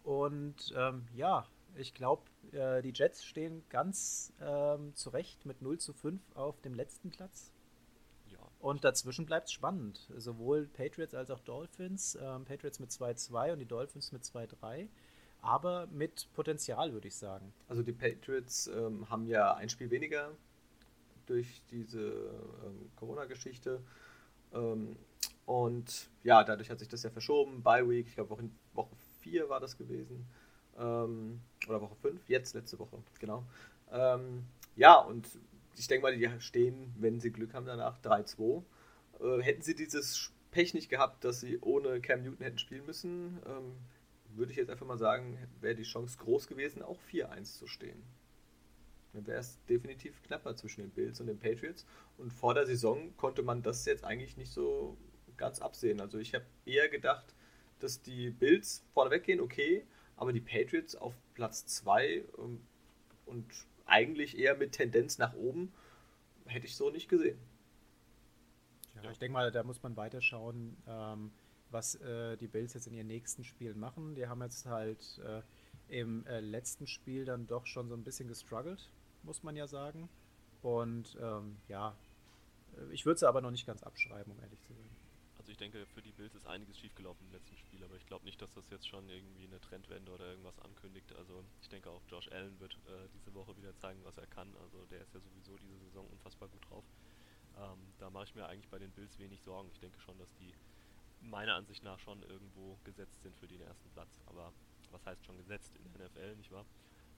Und ähm, ja, ich glaube, äh, die Jets stehen ganz ähm, zurecht mit 0 zu 5 auf dem letzten Platz. Und dazwischen bleibt es spannend. Sowohl Patriots als auch Dolphins. Ähm, Patriots mit 2-2 und die Dolphins mit 2-3 aber mit Potenzial, würde ich sagen. Also die Patriots ähm, haben ja ein Spiel weniger durch diese ähm, Corona-Geschichte. Ähm, und ja, dadurch hat sich das ja verschoben. Bye Week, ich glaube Woche, Woche 4 war das gewesen. Ähm, oder Woche 5, jetzt letzte Woche, genau. Ähm, ja, und ich denke mal, die stehen, wenn sie Glück haben, danach 3-2. Äh, hätten sie dieses Pech nicht gehabt, dass sie ohne Cam Newton hätten spielen müssen, ähm, würde ich jetzt einfach mal sagen, wäre die Chance groß gewesen, auch 4-1 zu stehen. Dann wäre es definitiv knapper zwischen den Bills und den Patriots. Und vor der Saison konnte man das jetzt eigentlich nicht so ganz absehen. Also ich habe eher gedacht, dass die Bills vorne weggehen, okay, aber die Patriots auf Platz 2 ähm, und eigentlich eher mit Tendenz nach oben, hätte ich so nicht gesehen. Ja, ich denke mal, da muss man weiterschauen. Ähm, was äh, die Bills jetzt in ihren nächsten Spielen machen. Die haben jetzt halt äh, im äh, letzten Spiel dann doch schon so ein bisschen gestruggelt, muss man ja sagen. Und ähm, ja, äh, ich würde sie aber noch nicht ganz abschreiben, um ehrlich zu sein. Also ich denke, für die Bills ist einiges schiefgelaufen im letzten Spiel, aber ich glaube nicht, dass das jetzt schon irgendwie eine Trendwende oder irgendwas ankündigt. Also ich denke auch Josh Allen wird äh, diese Woche wieder zeigen, was er kann. Also der ist ja sowieso diese Saison unfassbar gut drauf. Ähm, da mache ich mir eigentlich bei den Bills wenig Sorgen. Ich denke schon, dass die meiner Ansicht nach schon irgendwo gesetzt sind für den ersten Platz. Aber was heißt schon gesetzt in der NFL, nicht wahr?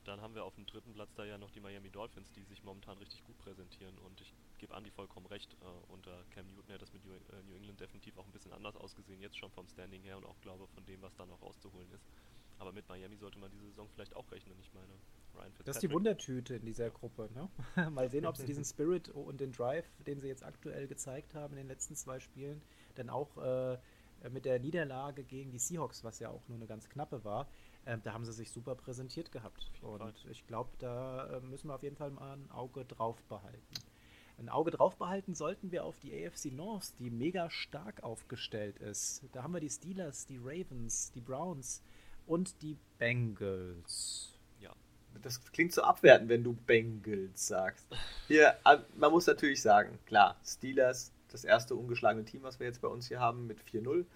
Dann haben wir auf dem dritten Platz da ja noch die Miami Dolphins, die sich momentan richtig gut präsentieren. Und ich gebe Andy vollkommen recht. Äh, unter Cam Newton hat das mit New, äh, New, England definitiv auch ein bisschen anders ausgesehen, jetzt schon vom Standing her und auch glaube von dem, was da noch rauszuholen ist. Aber mit Miami sollte man diese Saison vielleicht auch rechnen. Ich meine, Ryan Das ist die Wundertüte in dieser Gruppe. Ne? Mal sehen, ob sie diesen Spirit und den Drive, den sie jetzt aktuell gezeigt haben in den letzten zwei Spielen, dann auch äh, äh, mit der Niederlage gegen die Seahawks, was ja auch nur eine ganz knappe war, äh, da haben sie sich super präsentiert gehabt. Und Fall. ich glaube, da äh, müssen wir auf jeden Fall mal ein Auge drauf behalten. Ein Auge drauf behalten sollten wir auf die AFC North, die mega stark aufgestellt ist. Da haben wir die Steelers, die Ravens, die Browns und die Bengals. Ja. Das klingt so abwertend, wenn du Bengals sagst. Hier, äh, man muss natürlich sagen, klar, Steelers, das erste ungeschlagene Team, was wir jetzt bei uns hier haben, mit 4-0.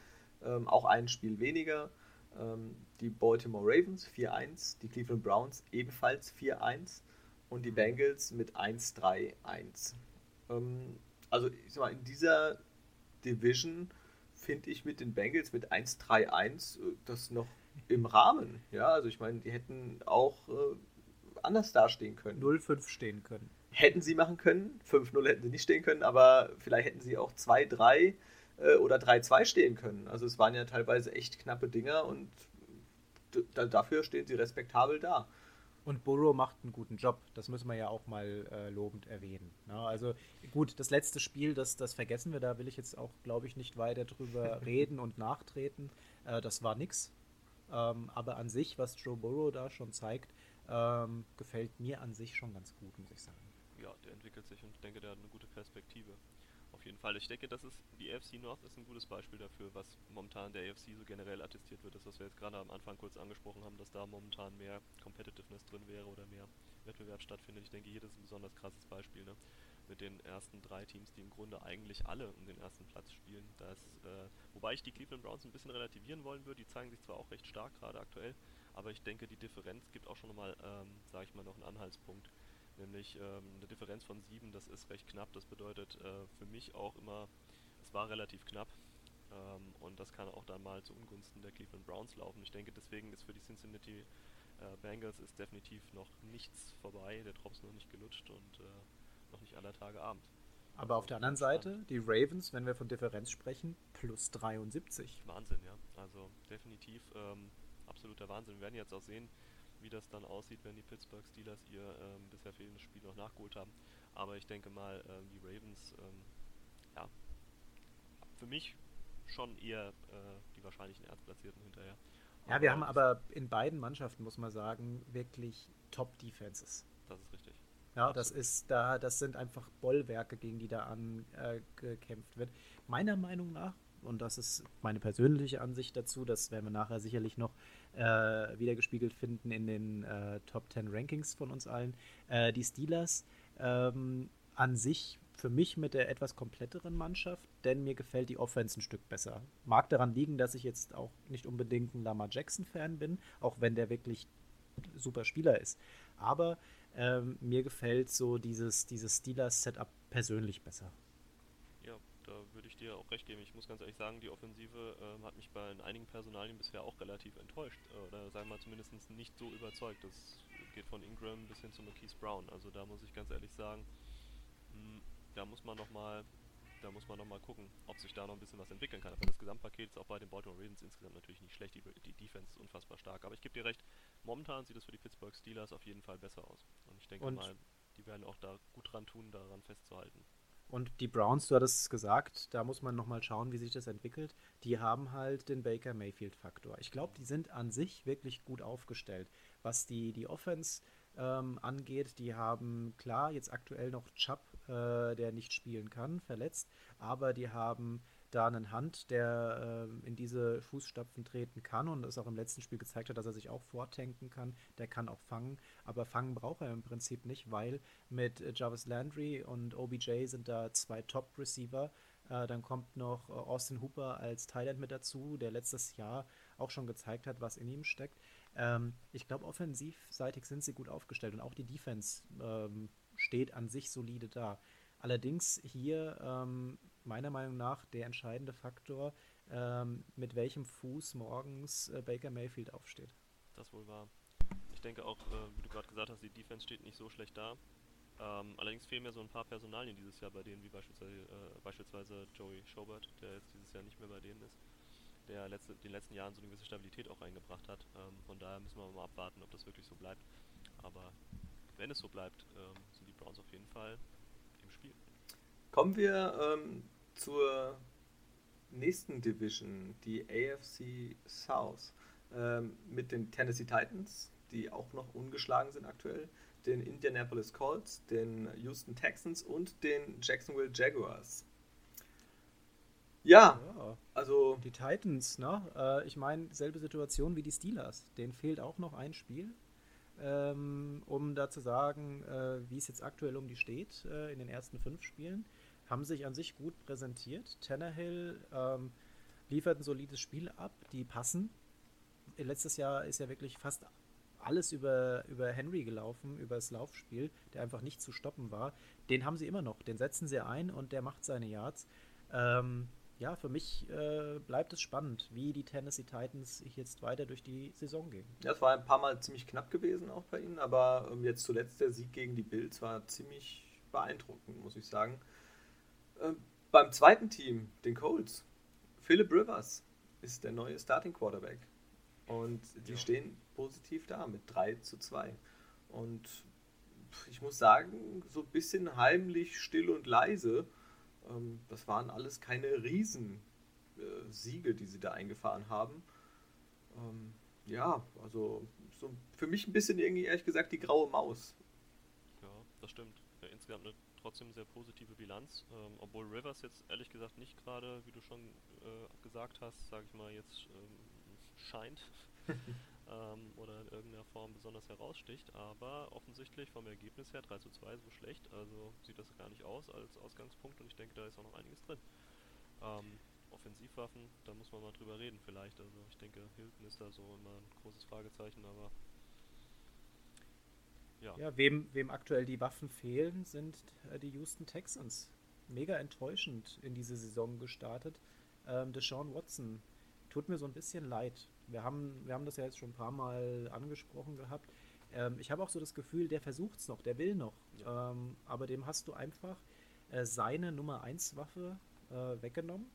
Ähm, auch ein Spiel weniger. Ähm, die Baltimore Ravens 4-1, die Cleveland Browns ebenfalls 4-1 und die Bengals mit 1-3-1. Ähm, also ich sag mal, in dieser Division finde ich mit den Bengals mit 1-3-1 äh, das noch im Rahmen. Ja, also ich meine, die hätten auch äh, anders dastehen können. 0-5 stehen können. Hätten sie machen können. 5-0 hätten sie nicht stehen können, aber vielleicht hätten sie auch 2-3 äh, oder 3-2 stehen können. Also es waren ja teilweise echt knappe Dinger und dafür stehen sie respektabel da. Und Burrow macht einen guten Job. Das müssen wir ja auch mal äh, lobend erwähnen. Ja, ne? also gut, das letzte Spiel, das, das vergessen wir. Da will ich jetzt auch, glaube ich, nicht weiter drüber reden und nachtreten. Äh, das war nix. Ähm, aber an sich, was Joe Burrow da schon zeigt, ähm, gefällt mir an sich schon ganz gut, muss ich sagen. Ja, der entwickelt sich und ich denke, der hat eine gute Perspektive auf jeden Fall. Ich denke, das ist die AFC North ist ein gutes Beispiel dafür, was momentan der AFC so generell attestiert wird. Das, was wir jetzt gerade am Anfang kurz angesprochen haben, dass da momentan mehr Competitiveness drin wäre oder mehr Wettbewerb stattfindet. Ich denke, hier ist ein besonders krasses Beispiel. Ne? Mit den ersten drei Teams, die im Grunde eigentlich alle um den ersten Platz spielen. Das, äh, wobei ich die Cleveland Browns ein bisschen relativieren wollen würde. Die zeigen sich zwar auch recht stark gerade aktuell, aber ich denke, die Differenz gibt auch schon nochmal, ähm, sage ich mal, noch einen Anhaltspunkt nämlich ähm, eine Differenz von 7, das ist recht knapp. Das bedeutet äh, für mich auch immer, es war relativ knapp ähm, und das kann auch dann mal zu Ungunsten der Cleveland Browns laufen. Ich denke, deswegen ist für die Cincinnati äh, Bengals ist definitiv noch nichts vorbei, der Drops noch nicht gelutscht und äh, noch nicht aller Tage Abend. Aber auf der anderen Seite, die Ravens, wenn wir von Differenz sprechen, plus 73. Wahnsinn, ja. Also definitiv ähm, absoluter Wahnsinn. Wir werden jetzt auch sehen, wie das dann aussieht, wenn die Pittsburgh Steelers ihr ähm, bisher fehlendes Spiel noch nachgeholt haben. Aber ich denke mal, ähm, die Ravens, ähm, ja, für mich schon eher äh, die wahrscheinlichen Erstplatzierten hinterher. Ja, wir haben aber in beiden Mannschaften, muss man sagen, wirklich Top-Defenses. Das ist richtig. Ja, Absolut. das ist da, das sind einfach Bollwerke, gegen die da angekämpft äh, wird. Meiner Meinung nach, und das ist meine persönliche Ansicht dazu, das werden wir nachher sicherlich noch äh, wiedergespiegelt finden in den äh, Top 10 Rankings von uns allen. Äh, die Steelers ähm, an sich für mich mit der etwas kompletteren Mannschaft, denn mir gefällt die Offense ein Stück besser. Mag daran liegen, dass ich jetzt auch nicht unbedingt ein Lamar Jackson-Fan bin, auch wenn der wirklich super Spieler ist. Aber ähm, mir gefällt so dieses, dieses Steelers-Setup persönlich besser dir auch recht geben. Ich muss ganz ehrlich sagen, die Offensive ähm, hat mich bei einigen Personalien bisher auch relativ enttäuscht. Äh, oder sagen wir mal zumindest nicht so überzeugt. Das geht von Ingram bis hin zu Marquise Brown. Also da muss ich ganz ehrlich sagen, mh, hm, da muss man nochmal da muss man nochmal gucken, ob sich da noch ein bisschen was entwickeln kann. Aber das Gesamtpaket ist auch bei den Baltimore Ravens insgesamt natürlich nicht schlecht. Die, die Defense ist unfassbar stark. Aber ich gebe dir recht, momentan sieht es für die Pittsburgh Steelers auf jeden Fall besser aus. Und ich denke Und mal, die werden auch da gut dran tun, daran festzuhalten. Und die Browns, du hattest es gesagt, da muss man nochmal schauen, wie sich das entwickelt. Die haben halt den Baker Mayfield-Faktor. Ich glaube, die sind an sich wirklich gut aufgestellt. Was die, die Offense ähm, angeht, die haben klar jetzt aktuell noch Chubb, äh, der nicht spielen kann, verletzt, aber die haben da einen Hand, der äh, in diese Fußstapfen treten kann und es auch im letzten Spiel gezeigt hat, dass er sich auch vortanken kann. Der kann auch fangen, aber fangen braucht er im Prinzip nicht, weil mit äh, Jarvis Landry und OBJ sind da zwei Top-Receiver. Äh, dann kommt noch äh, Austin Hooper als Thailand mit dazu, der letztes Jahr auch schon gezeigt hat, was in ihm steckt. Ähm, ich glaube, offensivseitig sind sie gut aufgestellt und auch die Defense ähm, steht an sich solide da. Allerdings hier ähm, meiner Meinung nach der entscheidende Faktor, ähm, mit welchem Fuß morgens äh, Baker Mayfield aufsteht. Das wohl war. Ich denke auch, äh, wie du gerade gesagt hast, die Defense steht nicht so schlecht da. Ähm, allerdings fehlen mir so ein paar Personalien dieses Jahr bei denen, wie beispielsweise, äh, beispielsweise Joey Schobert, der jetzt dieses Jahr nicht mehr bei denen ist, der letzte, den letzten Jahren so eine gewisse Stabilität auch reingebracht hat. Ähm, von daher müssen wir mal abwarten, ob das wirklich so bleibt. Aber wenn es so bleibt, ähm, sind die Browns auf jeden Fall im Spiel. Kommen wir ähm, zur nächsten Division, die AFC South, ähm, mit den Tennessee Titans, die auch noch ungeschlagen sind aktuell. den Indianapolis Colts, den Houston Texans und den Jacksonville Jaguars. Ja, ja. also. Die Titans, ne? Äh, ich meine, selbe Situation wie die Steelers. Denen fehlt auch noch ein Spiel, ähm, um da zu sagen, äh, wie es jetzt aktuell um die steht äh, in den ersten fünf Spielen. Haben sich an sich gut präsentiert. Tannehill ähm, liefert ein solides Spiel ab, die passen. Letztes Jahr ist ja wirklich fast alles über, über Henry gelaufen, über das Laufspiel, der einfach nicht zu stoppen war. Den haben sie immer noch, den setzen sie ein und der macht seine Yards. Ähm, ja, für mich äh, bleibt es spannend, wie die Tennessee Titans jetzt weiter durch die Saison gehen. Ja, es war ein paar Mal ziemlich knapp gewesen auch bei ihnen, aber ähm, jetzt zuletzt der Sieg gegen die Bills war ziemlich beeindruckend, muss ich sagen. Ähm, beim zweiten Team, den Colts, Philip Rivers ist der neue Starting Quarterback. Und die ja. stehen positiv da mit 3 zu 2. Und ich muss sagen, so ein bisschen heimlich, still und leise ähm, das waren alles keine Riesensiege, äh, die sie da eingefahren haben. Ähm, ja, also so für mich ein bisschen irgendwie ehrlich gesagt die graue Maus. Ja, das stimmt. Ja, insgesamt eine trotzdem sehr positive Bilanz, ähm, obwohl Rivers jetzt ehrlich gesagt nicht gerade, wie du schon äh, gesagt hast, sage ich mal jetzt ähm, scheint. ähm, oder in irgendeiner Form besonders heraussticht, aber offensichtlich vom Ergebnis her 3 zu 2 so schlecht, also sieht das gar nicht aus als Ausgangspunkt. Und ich denke, da ist auch noch einiges drin. Ähm, Offensivwaffen, da muss man mal drüber reden vielleicht, also ich denke, Hilton ist da so immer ein großes Fragezeichen, aber ja. ja wem, wem aktuell die Waffen fehlen, sind äh, die Houston Texans. Mega enttäuschend in diese Saison gestartet. Ähm, Deshaun Watson tut mir so ein bisschen leid wir haben, wir haben das ja jetzt schon ein paar Mal angesprochen gehabt. Ähm, ich habe auch so das Gefühl, der versucht es noch, der will noch. Ja. Ähm, aber dem hast du einfach äh, seine Nummer 1 Waffe äh, weggenommen.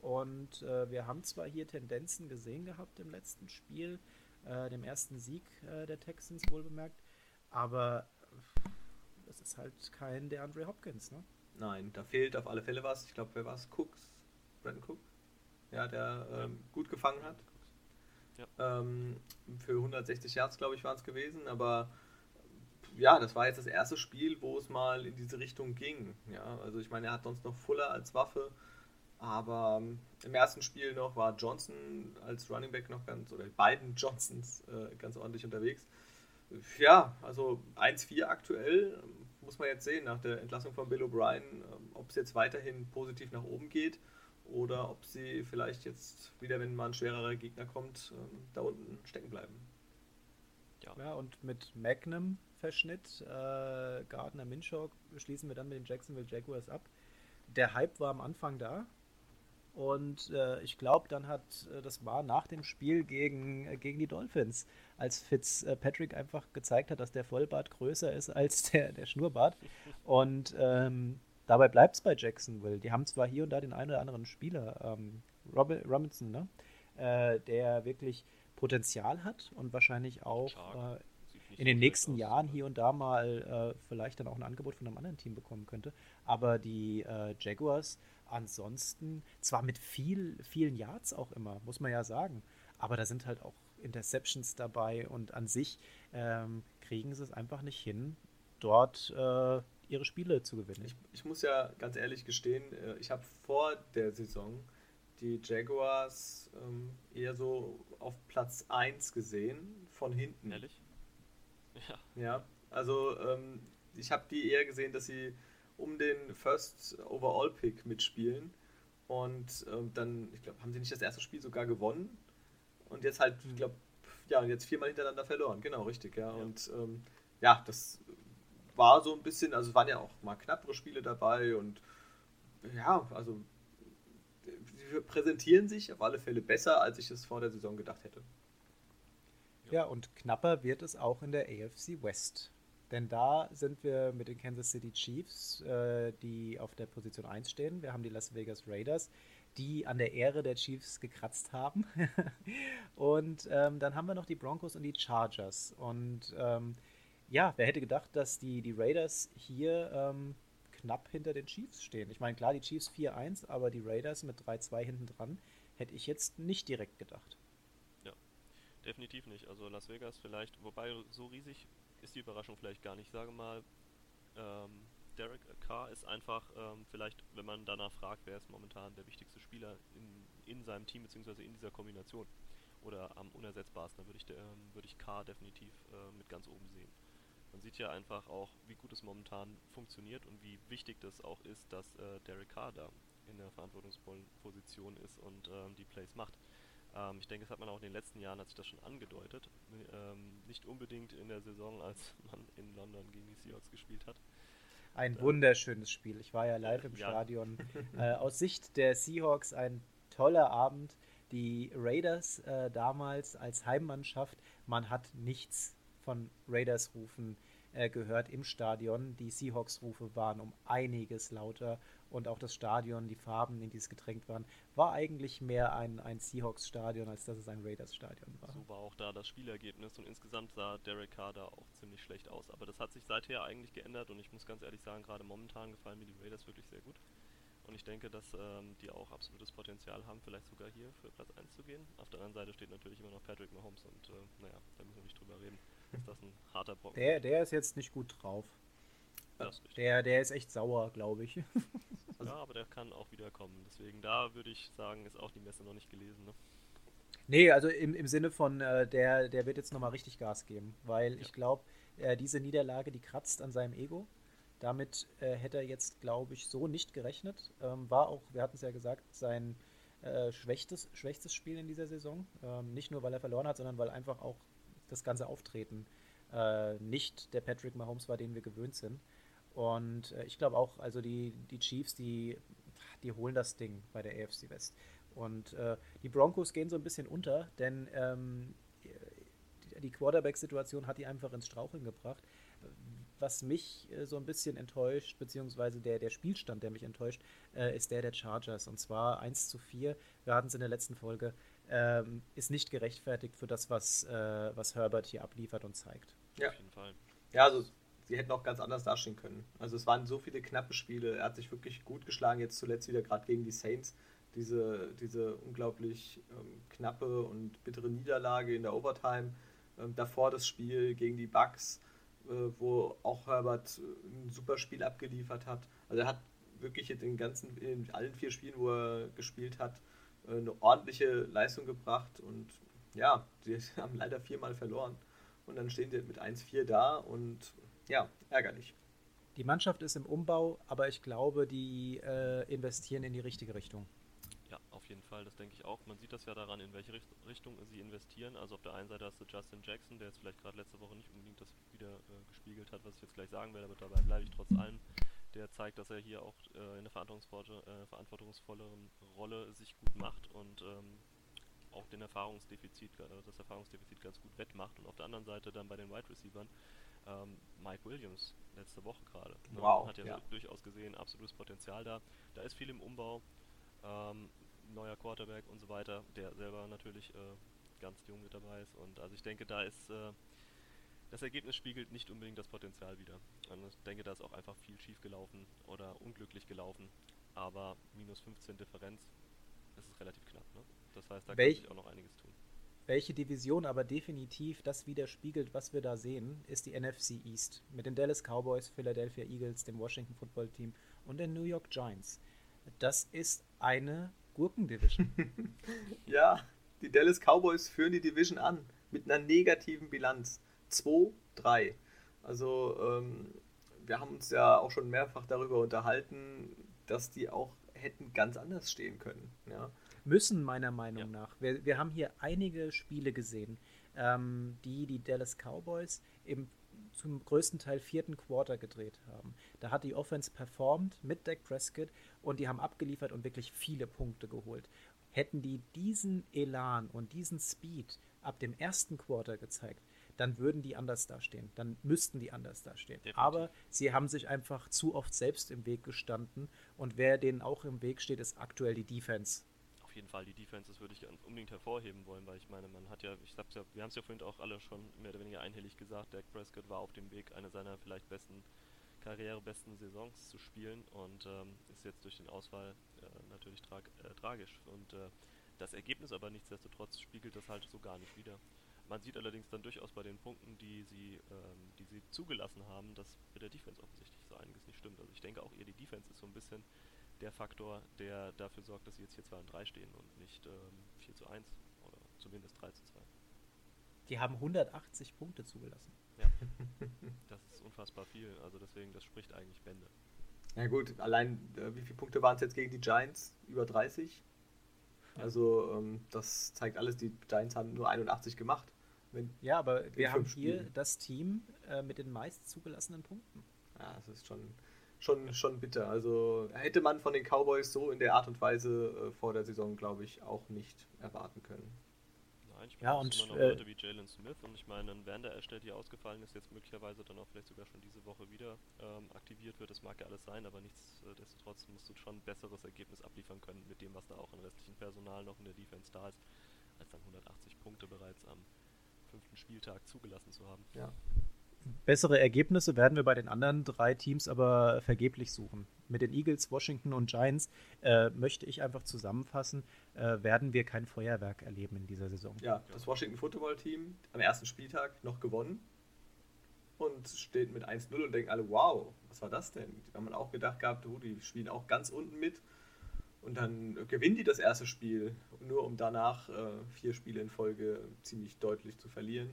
Und äh, wir haben zwar hier Tendenzen gesehen gehabt im letzten Spiel, äh, dem ersten Sieg äh, der Texans wohl bemerkt, aber das ist halt kein der Andre Hopkins, ne? Nein, da fehlt auf alle Fälle was. Ich glaube, wer war es? Cooks? Brandon Cook? Ja, der ähm, gut gefangen hat. Ja. Ähm, für 160 Yards, glaube ich, waren es gewesen. Aber ja, das war jetzt das erste Spiel, wo es mal in diese Richtung ging. Ja, also ich meine, er hat sonst noch Fuller als Waffe. Aber ähm, im ersten Spiel noch war Johnson als Running Back noch ganz, oder beiden Johnsons äh, ganz ordentlich unterwegs. Ja, also 1-4 aktuell muss man jetzt sehen nach der Entlassung von Bill O'Brien, äh, ob es jetzt weiterhin positiv nach oben geht oder ob sie vielleicht jetzt wieder, wenn mal ein schwererer Gegner kommt, ähm, da unten stecken bleiben. Ja, ja und mit Magnum Verschnitt, äh, Gardner Minshaw schließen wir dann mit den Jacksonville Jaguars ab. Der Hype war am Anfang da. Und äh, ich glaube, dann hat, äh, das war nach dem Spiel gegen, äh, gegen die Dolphins, als Fitzpatrick einfach gezeigt hat, dass der Vollbart größer ist als der, der Schnurrbart. Und ähm, Dabei bleibt es bei Jacksonville. Die haben zwar hier und da den einen oder anderen Spieler, ähm, Robinson, ne? Äh, der wirklich Potenzial hat und wahrscheinlich auch äh, in den nächsten Jahren hier und da mal äh, vielleicht dann auch ein Angebot von einem anderen Team bekommen könnte. Aber die äh, Jaguars ansonsten, zwar mit viel, vielen Yards auch immer, muss man ja sagen, aber da sind halt auch Interceptions dabei und an sich ähm, kriegen sie es einfach nicht hin, dort äh, ihre Spiele zu gewinnen. Ich, ich muss ja ganz ehrlich gestehen, äh, ich habe vor der Saison die Jaguars ähm, eher so auf Platz 1 gesehen, von hinten. Ehrlich? Ja. Ja, also ähm, ich habe die eher gesehen, dass sie um den First Overall Pick mitspielen. Und ähm, dann, ich glaube, haben sie nicht das erste Spiel sogar gewonnen. Und jetzt halt, ich glaube, ja, jetzt viermal hintereinander verloren. Genau, richtig, ja. ja. Und ähm, ja, das war so ein bisschen, also es waren ja auch mal knappere Spiele dabei und ja, also sie präsentieren sich auf alle Fälle besser, als ich es vor der Saison gedacht hätte. Ja, und knapper wird es auch in der AFC West. Denn da sind wir mit den Kansas City Chiefs, äh, die auf der Position 1 stehen. Wir haben die Las Vegas Raiders, die an der Ehre der Chiefs gekratzt haben. und ähm, dann haben wir noch die Broncos und die Chargers. Und ähm, ja, wer hätte gedacht, dass die, die Raiders hier ähm, knapp hinter den Chiefs stehen? Ich meine, klar, die Chiefs 4-1, aber die Raiders mit 3-2 hinten dran, hätte ich jetzt nicht direkt gedacht. Ja, definitiv nicht. Also Las Vegas vielleicht, wobei so riesig ist die Überraschung vielleicht gar nicht. Ich sage mal, ähm, Derek Carr ist einfach ähm, vielleicht, wenn man danach fragt, wer ist momentan der wichtigste Spieler in, in seinem Team bzw. in dieser Kombination oder am unersetzbarsten, dann würde ich, ähm, würd ich Carr definitiv äh, mit ganz oben sehen. Man sieht ja einfach auch, wie gut es momentan funktioniert und wie wichtig das auch ist, dass äh, Derek Carr da in der verantwortungsvollen Position ist und ähm, die Plays macht. Ähm, ich denke, das hat man auch in den letzten Jahren, hat sich das schon angedeutet. Ähm, nicht unbedingt in der Saison, als man in London gegen die Seahawks gespielt hat. Ein wunderschönes Spiel. Ich war ja live im ja. Stadion. Äh, aus Sicht der Seahawks ein toller Abend. Die Raiders äh, damals als Heimmannschaft, man hat nichts von Raiders-Rufen äh, gehört im Stadion. Die Seahawks-Rufe waren um einiges lauter und auch das Stadion, die Farben, in die es getränkt waren, war eigentlich mehr ein, ein Seahawks-Stadion, als dass es ein Raiders-Stadion war. So war auch da das Spielergebnis und insgesamt sah Derek Carr da auch ziemlich schlecht aus. Aber das hat sich seither eigentlich geändert und ich muss ganz ehrlich sagen, gerade momentan gefallen mir die Raiders wirklich sehr gut. Und ich denke, dass ähm, die auch absolutes Potenzial haben, vielleicht sogar hier für Platz 1 zu gehen. Auf der anderen Seite steht natürlich immer noch Patrick Mahomes und äh, naja, da müssen wir nicht drüber reden. Ist das ein harter Brocken? Der, der ist jetzt nicht gut drauf. Der, der ist echt sauer, glaube ich. ja, aber der kann auch wieder kommen. Deswegen, da würde ich sagen, ist auch die Messe noch nicht gelesen. Ne? Nee, also im, im Sinne von, äh, der, der wird jetzt nochmal richtig Gas geben, weil ja. ich glaube, äh, diese Niederlage, die kratzt an seinem Ego. Damit äh, hätte er jetzt, glaube ich, so nicht gerechnet. Ähm, war auch, wir hatten es ja gesagt, sein äh, schwächstes, schwächstes Spiel in dieser Saison. Ähm, nicht nur, weil er verloren hat, sondern weil einfach auch das ganze Auftreten äh, nicht der Patrick Mahomes war, den wir gewöhnt sind. Und äh, ich glaube auch, also die, die Chiefs, die, die holen das Ding bei der AFC West. Und äh, die Broncos gehen so ein bisschen unter, denn ähm, die Quarterback-Situation hat die einfach ins Straucheln gebracht. Was mich äh, so ein bisschen enttäuscht, beziehungsweise der, der Spielstand, der mich enttäuscht, äh, ist der der Chargers. Und zwar 1 zu 4. Wir hatten es in der letzten Folge. Ähm, ist nicht gerechtfertigt für das, was, äh, was Herbert hier abliefert und zeigt. Ja, auf jeden Fall. Ja, also sie hätten auch ganz anders dastehen können. Also es waren so viele knappe Spiele. Er hat sich wirklich gut geschlagen, jetzt zuletzt wieder gerade gegen die Saints. Diese, diese unglaublich ähm, knappe und bittere Niederlage in der Overtime. Ähm, davor das Spiel gegen die Bucks, äh, wo auch Herbert äh, ein super Spiel abgeliefert hat. Also er hat wirklich in den ganzen, in allen vier Spielen, wo er gespielt hat, äh, eine ordentliche Leistung gebracht und ja, sie haben leider viermal verloren. Und dann stehen sie mit 1-4 da und ja, ärgerlich. Die Mannschaft ist im Umbau, aber ich glaube, die äh, investieren in die richtige Richtung. Ja, auf jeden Fall, das denke ich auch. Man sieht das ja daran, in welche Richt Richtung sie investieren. Also auf der einen Seite hast du Justin Jackson, der jetzt vielleicht gerade letzte Woche nicht unbedingt das wieder äh, gespiegelt hat, was ich jetzt gleich sagen werde, aber dabei bleibe ich trotz allem. Der zeigt, dass er hier auch äh, in einer verantwortungsvolle, äh, verantwortungsvolleren Rolle sich gut macht und ähm, auch den Erfahrungsdefizit, äh, das Erfahrungsdefizit ganz gut wettmacht. Und auf der anderen Seite dann bei den Wide Receivers ähm, Mike Williams letzte Woche gerade. Ne? Wow. Hat ja, ja. Durchaus gesehen absolutes Potenzial da. Da ist viel im Umbau. Ähm, neuer Quarterback und so weiter, der selber natürlich äh, ganz jung mit dabei ist. Und also ich denke, da ist äh, das Ergebnis spiegelt nicht unbedingt das Potenzial wieder. Und ich denke, da ist auch einfach viel schief gelaufen oder unglücklich gelaufen. Aber minus 15 Differenz, das ist relativ knapp. Ne? Das heißt, da Welch, kann sich auch noch einiges tun. Welche Division aber definitiv das widerspiegelt, was wir da sehen, ist die NFC East. Mit den Dallas Cowboys, Philadelphia Eagles, dem Washington Football Team und den New York Giants. Das ist eine Gurkendivision. ja, die Dallas Cowboys führen die Division an mit einer negativen Bilanz. 2-3. Also ähm, wir haben uns ja auch schon mehrfach darüber unterhalten, dass die auch hätten ganz anders stehen können. Ja müssen, meiner Meinung ja. nach. Wir, wir haben hier einige Spiele gesehen, ähm, die die Dallas Cowboys im zum größten Teil vierten Quarter gedreht haben. Da hat die Offense performt mit Dak Prescott und die haben abgeliefert und wirklich viele Punkte geholt. Hätten die diesen Elan und diesen Speed ab dem ersten Quarter gezeigt, dann würden die anders dastehen. Dann müssten die anders dastehen. Definitiv. Aber sie haben sich einfach zu oft selbst im Weg gestanden und wer denen auch im Weg steht, ist aktuell die Defense auf jeden Fall die Defenses würde ich unbedingt hervorheben wollen, weil ich meine, man hat ja, ich sag's ja, wir haben es ja vorhin auch alle schon mehr oder weniger einhellig gesagt, Dak Prescott war auf dem Weg, eine seiner vielleicht besten karrierebesten Saisons zu spielen und ähm, ist jetzt durch den Ausfall äh, natürlich tra äh, tragisch. Und äh, das Ergebnis aber nichtsdestotrotz spiegelt das halt so gar nicht wieder. Man sieht allerdings dann durchaus bei den Punkten, die sie, ähm, die sie zugelassen haben, dass mit der Defense offensichtlich so einiges nicht stimmt. Also ich denke auch eher die Defense ist so ein bisschen der Faktor, der dafür sorgt, dass sie jetzt hier 2 und 3 stehen und nicht ähm, 4 zu 1 oder zumindest 3 zu 2. Die haben 180 Punkte zugelassen. Ja, das ist unfassbar viel. Also deswegen, das spricht eigentlich Bände. Ja gut, allein äh, wie viele Punkte waren es jetzt gegen die Giants? Über 30? Also ähm, das zeigt alles, die Giants haben nur 81 gemacht. Ja, aber wir haben hier Spielen. das Team äh, mit den meist zugelassenen Punkten. Ja, das ist schon, schon, schon bitter. Also hätte man von den Cowboys so in der Art und Weise äh, vor der Saison, glaube ich, auch nicht erwarten können. Nein, ich meine, ja, und, immer noch äh, Leute wie Jalen Smith und ich meine, ein Vander Estelle, die ausgefallen ist, jetzt möglicherweise dann auch vielleicht sogar schon diese Woche wieder ähm, aktiviert wird. Das mag ja alles sein, aber nichtsdestotrotz musst du schon ein besseres Ergebnis abliefern können mit dem, was da auch an restlichen Personal noch in der Defense da ist, als dann 180 Punkte Spieltag zugelassen zu haben. Ja. Bessere Ergebnisse werden wir bei den anderen drei Teams aber vergeblich suchen. Mit den Eagles, Washington und Giants äh, möchte ich einfach zusammenfassen, äh, werden wir kein Feuerwerk erleben in dieser Saison. Ja, das Washington Football Team am ersten Spieltag noch gewonnen und steht mit 1-0 und denken alle, wow, was war das denn? Da haben man auch gedacht gehabt, oh, die spielen auch ganz unten mit. Und dann gewinnen die das erste Spiel, nur um danach äh, vier Spiele in Folge ziemlich deutlich zu verlieren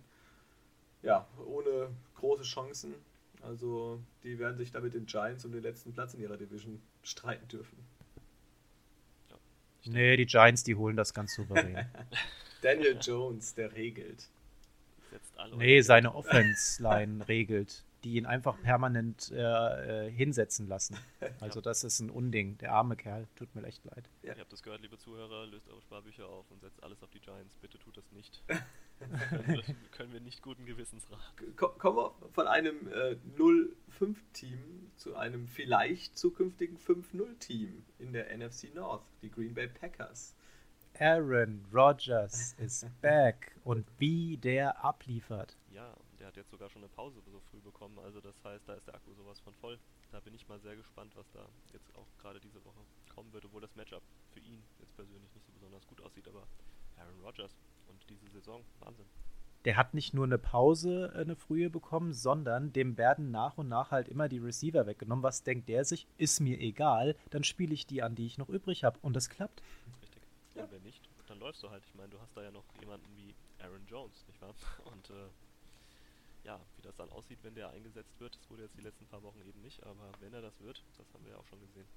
ja, ohne große Chancen. Also die werden sich damit den Giants um den letzten Platz in ihrer Division streiten dürfen. Nee, die Giants, die holen das ganz souverän. Daniel Jones, der regelt. nee, seine Offense-Line regelt, die ihn einfach permanent äh, äh, hinsetzen lassen. Also ja. das ist ein Unding. Der arme Kerl, tut mir echt leid. Ja. Ihr habt das gehört, liebe Zuhörer, löst eure Sparbücher auf und setzt alles auf die Giants. Bitte tut das nicht. können wir nicht guten Gewissens raten. Kommen wir von einem äh, 0-5-Team zu einem vielleicht zukünftigen 5-0-Team in der NFC North, die Green Bay Packers. Aaron Rodgers ist back und wie der abliefert. Ja, hat jetzt sogar schon eine Pause so früh bekommen, also das heißt, da ist der Akku sowas von voll. Da bin ich mal sehr gespannt, was da jetzt auch gerade diese Woche kommen wird, obwohl das Matchup für ihn jetzt persönlich nicht so besonders gut aussieht, aber Aaron Rodgers und diese Saison, Wahnsinn. Der hat nicht nur eine Pause, äh, eine frühe bekommen, sondern dem werden nach und nach halt immer die Receiver weggenommen. Was denkt der sich? Ist mir egal, dann spiele ich die an, die ich noch übrig habe. Und das klappt. Richtig. Ja. Und wenn nicht, dann läufst du halt. Ich meine, du hast da ja noch jemanden wie Aaron Jones, nicht wahr? Und äh, ja, wie das dann aussieht, wenn der eingesetzt wird, das wurde jetzt die letzten paar Wochen eben nicht, aber wenn er das wird, das haben wir ja auch schon gesehen.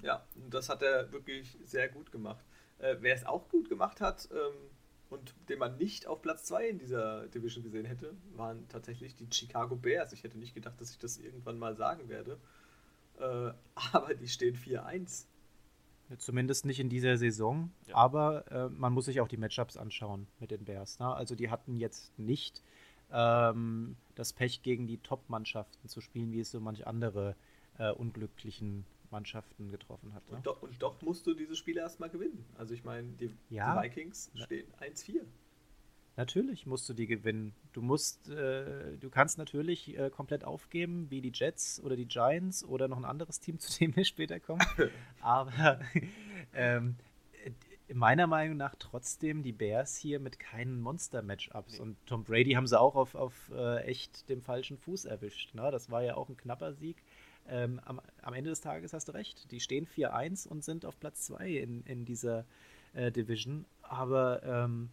Ja, das hat er wirklich sehr gut gemacht. Äh, wer es auch gut gemacht hat, ähm, und den man nicht auf Platz 2 in dieser Division gesehen hätte, waren tatsächlich die Chicago Bears. Ich hätte nicht gedacht, dass ich das irgendwann mal sagen werde. Äh, aber die stehen 4-1. Zumindest nicht in dieser Saison, ja. aber äh, man muss sich auch die Matchups anschauen mit den Bears. Ne? Also die hatten jetzt nicht ähm, das Pech gegen die Top-Mannschaften zu spielen, wie es so manche andere äh, unglücklichen Mannschaften getroffen hat. Ne? Und, doch, und, doch, musst du dieses Spiel erstmal gewinnen. Also ich meine, die, ja, die Vikings stehen 1-4. Natürlich musst du die gewinnen. Du musst, äh, du kannst natürlich äh, komplett aufgeben, wie die Jets oder die Giants oder noch ein anderes Team, zu dem wir später kommen. Aber ähm, meiner Meinung nach trotzdem die Bears hier mit keinen Monster-Matchups. Nee. Und Tom Brady haben sie auch auf, auf äh, echt dem falschen Fuß erwischt. Ne? Das war ja auch ein knapper Sieg. Ähm, am, am, Ende des Tages hast du recht. Die stehen 4-1 und sind auf Platz 2 in, in dieser äh, Division. Aber ähm,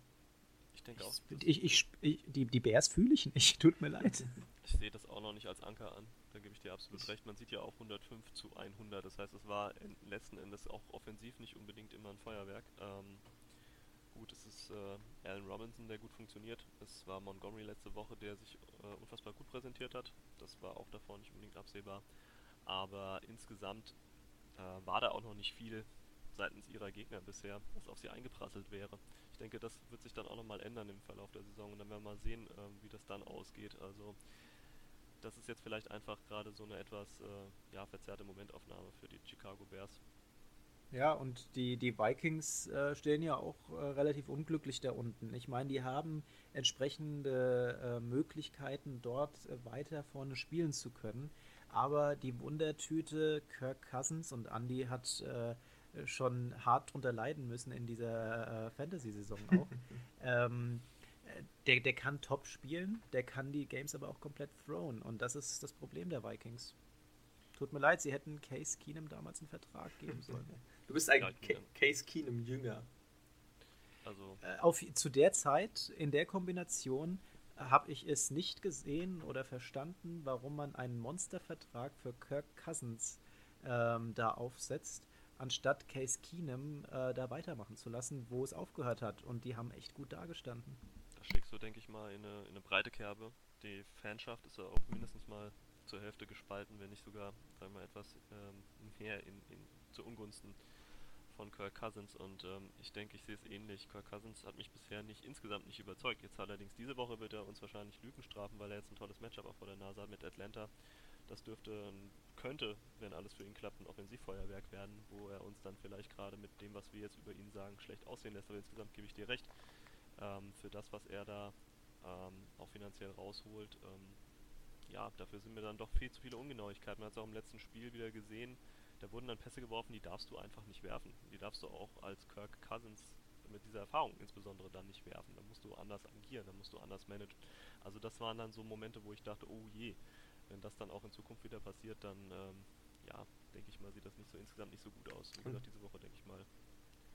ich denke auch. Ich, ich, ich, die, die Bears fühle ich nicht. Tut mir leid. Ich sehe das auch noch nicht als Anker an. Da gebe ich dir absolut recht. Man sieht ja auch 105 zu 100. Das heißt, es war letzten Endes auch offensiv nicht unbedingt immer ein Feuerwerk. Ähm, gut, es ist äh, Allen Robinson, der gut funktioniert. Es war Montgomery letzte Woche, der sich äh, unfassbar gut präsentiert hat. Das war auch davor nicht unbedingt absehbar aber insgesamt äh, war da auch noch nicht viel seitens ihrer Gegner bisher, was auf sie eingeprasselt wäre. Ich denke, das wird sich dann auch nochmal ändern im Verlauf der Saison und dann werden wir mal sehen, äh, wie das dann ausgeht. Also das ist jetzt vielleicht einfach gerade so eine etwas äh, ja, verzerrte Momentaufnahme für die Chicago Bears. Ja, und die, die Vikings äh, stehen ja auch äh, relativ unglücklich da unten. Ich meine, die haben entsprechende äh, Möglichkeiten, dort äh, weiter vorne spielen zu können. Aber die Wundertüte Kirk Cousins und Andy hat äh, schon hart drunter leiden müssen in dieser Fantasy-Saison auch. ähm, der, der kann top spielen, der kann die Games aber auch komplett thrown. Und das ist das Problem der Vikings. Tut mir leid, sie hätten Case Keenum damals einen Vertrag geben sollen. Du bist ein ja, Case Keenum Jünger. Also. Äh, auf, zu der Zeit, in der Kombination, habe ich es nicht gesehen oder verstanden, warum man einen Monstervertrag für Kirk Cousins ähm, da aufsetzt, anstatt Case Keenum äh, da weitermachen zu lassen, wo es aufgehört hat. Und die haben echt gut dagestanden. Schlägst du, denke ich mal, in eine, in eine breite Kerbe. Die Fanschaft ist ja auch mindestens mal zur Hälfte gespalten, wenn nicht sogar, sagen wir etwas ähm, mehr in, in, zu Ungunsten von Kirk Cousins und ähm, ich denke, ich sehe es ähnlich. Kirk Cousins hat mich bisher nicht insgesamt nicht überzeugt. Jetzt allerdings diese Woche wird er uns wahrscheinlich Lügen strafen, weil er jetzt ein tolles Matchup auch vor der Nase hat mit Atlanta. Das dürfte, ähm, könnte, wenn alles für ihn klappt, ein Offensivfeuerwerk werden, wo er uns dann vielleicht gerade mit dem, was wir jetzt über ihn sagen, schlecht aussehen lässt. Aber insgesamt gebe ich dir recht. Ähm, für das, was er da ähm, auch finanziell rausholt, ähm, ja, dafür sind mir dann doch viel zu viele Ungenauigkeiten. Man hat es auch im letzten Spiel wieder gesehen da wurden dann Pässe geworfen, die darfst du einfach nicht werfen. Die darfst du auch als Kirk Cousins mit dieser Erfahrung insbesondere dann nicht werfen. Da musst du anders agieren, da musst du anders managen. Also das waren dann so Momente, wo ich dachte, oh je, wenn das dann auch in Zukunft wieder passiert, dann ähm, ja, denke ich mal, sieht das nicht so insgesamt nicht so gut aus. Wie gesagt, diese Woche denke ich mal,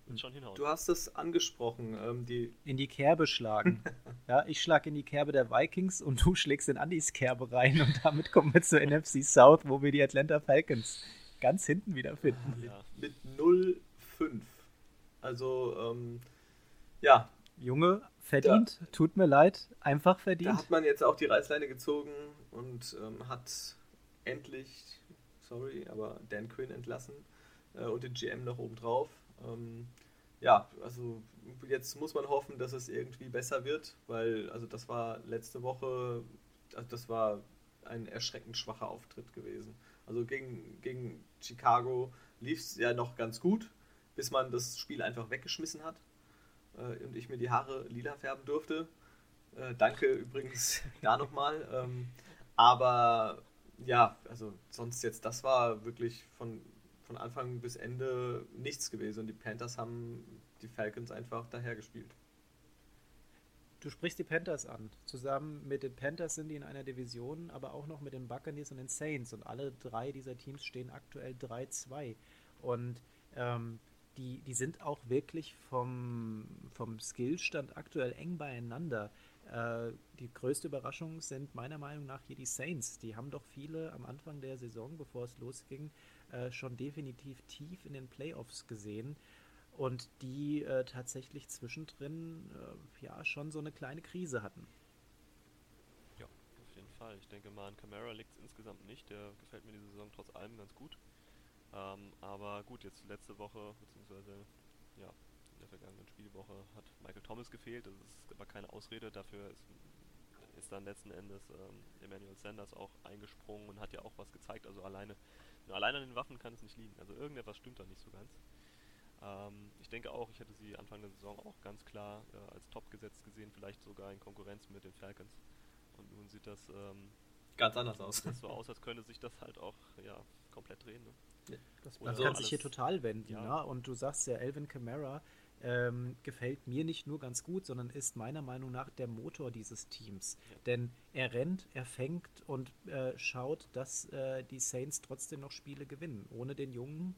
wird schon hinhauen. Du hast es angesprochen, ähm, die in die Kerbe schlagen. ja, ich schlage in die Kerbe der Vikings und du schlägst in Andys Kerbe rein und damit kommen wir zur NFC South, wo wir die Atlanta Falcons ganz hinten wiederfinden. Ja. Mit 0,5. Also, ähm, ja. Junge, verdient, da, tut mir leid, einfach verdient. Da hat man jetzt auch die Reißleine gezogen und ähm, hat endlich, sorry, aber Dan Quinn entlassen äh, und den GM noch oben drauf. Ähm, ja, also jetzt muss man hoffen, dass es irgendwie besser wird, weil also das war letzte Woche, also das war ein erschreckend schwacher Auftritt gewesen. Also gegen, gegen Chicago lief es ja noch ganz gut, bis man das Spiel einfach weggeschmissen hat äh, und ich mir die Haare lila färben durfte. Äh, danke übrigens da nochmal. Ähm, aber ja, also sonst jetzt, das war wirklich von, von Anfang bis Ende nichts gewesen und die Panthers haben die Falcons einfach dahergespielt. Du sprichst die Panthers an. Zusammen mit den Panthers sind die in einer Division, aber auch noch mit den Buccaneers und den Saints. Und alle drei dieser Teams stehen aktuell 3-2. Und ähm, die, die sind auch wirklich vom, vom Skillstand aktuell eng beieinander. Äh, die größte Überraschung sind meiner Meinung nach hier die Saints. Die haben doch viele am Anfang der Saison, bevor es losging, äh, schon definitiv tief in den Playoffs gesehen und die äh, tatsächlich zwischendrin äh, ja schon so eine kleine Krise hatten. Ja, auf jeden Fall. Ich denke mal, an Camara liegt es insgesamt nicht. Der gefällt mir diese Saison trotz allem ganz gut. Ähm, aber gut, jetzt letzte Woche, beziehungsweise ja, in der vergangenen Spielwoche hat Michael Thomas gefehlt. Das ist aber keine Ausrede. Dafür ist, ist dann letzten Endes ähm, Emmanuel Sanders auch eingesprungen und hat ja auch was gezeigt. Also alleine, allein an den Waffen kann es nicht liegen. Also irgendetwas stimmt da nicht so ganz. Ähm, ich denke auch, ich hätte sie Anfang der Saison auch ganz klar äh, als top gesetzt gesehen, vielleicht sogar in Konkurrenz mit den Falcons. Und nun sieht das ähm, ganz anders aus. Das so aus, als könnte sich das halt auch ja, komplett drehen. Ne? Das also kann sich hier total wenden. Ja. Ne? Und du sagst ja, Elvin Kamara ähm, gefällt mir nicht nur ganz gut, sondern ist meiner Meinung nach der Motor dieses Teams. Ja. Denn er rennt, er fängt und äh, schaut, dass äh, die Saints trotzdem noch Spiele gewinnen. Ohne den Jungen,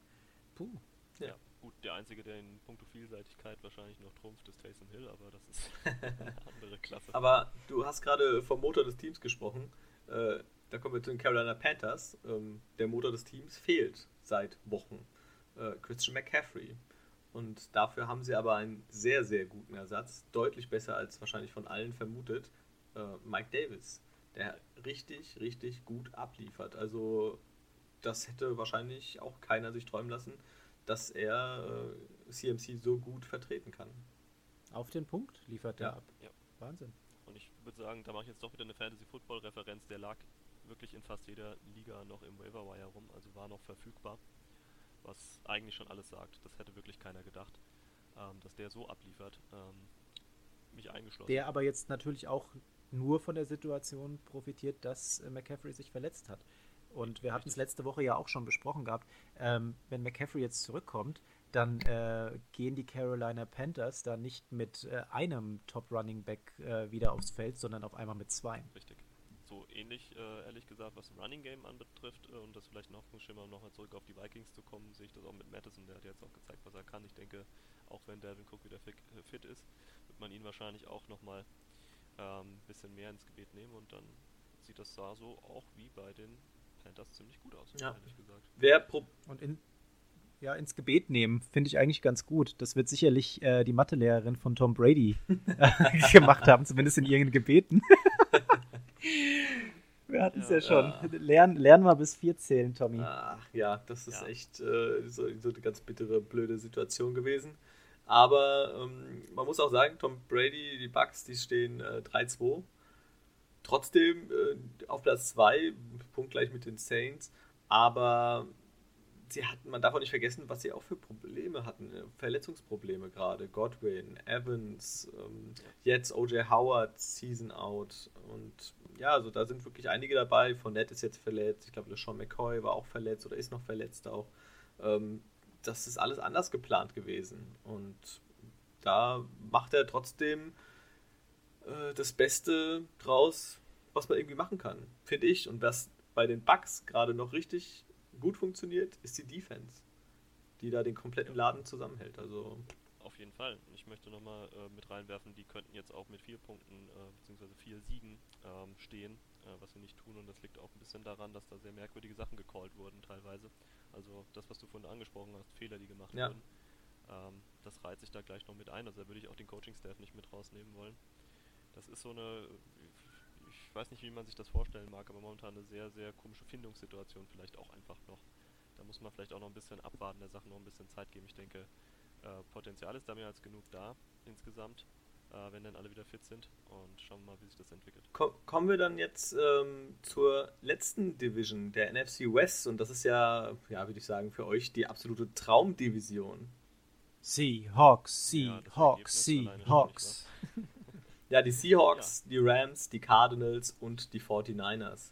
puh. Ja. Gut, der Einzige, der in puncto Vielseitigkeit wahrscheinlich noch trumpft, ist Taysom Hill, aber das ist eine andere Klasse. Aber du hast gerade vom Motor des Teams gesprochen. Äh, da kommen wir zu den Carolina Panthers. Ähm, der Motor des Teams fehlt seit Wochen. Äh, Christian McCaffrey. Und dafür haben sie aber einen sehr, sehr guten Ersatz. Deutlich besser als wahrscheinlich von allen vermutet. Äh, Mike Davis. Der richtig, richtig gut abliefert. Also das hätte wahrscheinlich auch keiner sich träumen lassen, dass er äh, CMC so gut vertreten kann. Auf den Punkt liefert er ja. ab. Ja. Wahnsinn. Und ich würde sagen, da mache ich jetzt doch wieder eine Fantasy-Football-Referenz. Der lag wirklich in fast jeder Liga noch im Waiver-Wire rum, also war noch verfügbar. Was eigentlich schon alles sagt. Das hätte wirklich keiner gedacht, ähm, dass der so abliefert. Ähm, mich eingeschlossen. Der aber jetzt natürlich auch nur von der Situation profitiert, dass äh, McCaffrey sich verletzt hat. Und wir hatten es letzte Woche ja auch schon besprochen gehabt. Ähm, wenn McCaffrey jetzt zurückkommt, dann äh, gehen die Carolina Panthers da nicht mit äh, einem Top Running Back äh, wieder aufs Feld, sondern auf einmal mit zwei. Richtig. So ähnlich, äh, ehrlich gesagt, was Running Game anbetrifft äh, und das vielleicht ein Hoffnungsschimmer, um nochmal zurück auf die Vikings zu kommen, sehe ich das auch mit Madison. Der hat jetzt auch gezeigt, was er kann. Ich denke, auch wenn Delvin Cook wieder fit, äh, fit ist, wird man ihn wahrscheinlich auch nochmal ein ähm, bisschen mehr ins Gebet nehmen und dann sieht das da so auch wie bei den Panthers ziemlich gut aus, ja. ehrlich gesagt. Wer pro und in, ja, ins Gebet nehmen, finde ich eigentlich ganz gut. Das wird sicherlich äh, die Mathelehrerin von Tom Brady äh, gemacht haben, zumindest in ihren Gebeten. Wir hatten es ja, ja, schon. Ja. Lern, lern mal bis vier zählen, Tommy. Ach ja, das ist ja. echt äh, so, so, eine ganz bittere, blöde Situation gewesen. Aber ähm, man muss auch sagen, Tom Brady, die Bucks, die stehen äh, 3-2. Trotzdem äh, auf Platz 2, punktgleich mit den Saints. Aber sie hatten, man darf auch nicht vergessen, was sie auch für Probleme hatten. Äh, Verletzungsprobleme gerade. Godwin, Evans, ähm, jetzt OJ Howard, Season out. Und ja, also da sind wirklich einige dabei. Fournette ist jetzt verletzt. Ich glaube, Sean McCoy war auch verletzt oder ist noch verletzt auch. Ähm, das ist alles anders geplant gewesen. Und da macht er trotzdem äh, das Beste draus, was man irgendwie machen kann, finde ich. Und was bei den Bugs gerade noch richtig gut funktioniert, ist die Defense, die da den kompletten Laden zusammenhält. Also auf jeden Fall. Ich möchte nochmal äh, mit reinwerfen, die könnten jetzt auch mit vier Punkten äh, bzw. vier Siegen ähm, stehen, äh, was sie nicht tun. Und das liegt auch ein bisschen daran, dass da sehr merkwürdige Sachen gecallt wurden teilweise. Also das, was du vorhin angesprochen hast, Fehler, die gemacht ja. wurden. Ähm, das reiht sich da gleich noch mit ein. Also da würde ich auch den Coaching-Staff nicht mit rausnehmen wollen. Das ist so eine, ich weiß nicht, wie man sich das vorstellen mag, aber momentan eine sehr, sehr komische Findungssituation vielleicht auch einfach noch. Da muss man vielleicht auch noch ein bisschen abwarten, der Sache noch ein bisschen Zeit geben. Ich denke, äh, Potenzial ist da mehr als genug da insgesamt, äh, wenn dann alle wieder fit sind und schauen wir mal, wie sich das entwickelt. kommen wir dann jetzt ähm, zur letzten Division, der NFC West und das ist ja, ja, würde ich sagen, für euch die absolute Traumdivision. Seahawks, Seahawks, Seahawks. Ja, die Seahawks, ja. die Rams, die Cardinals und die 49ers.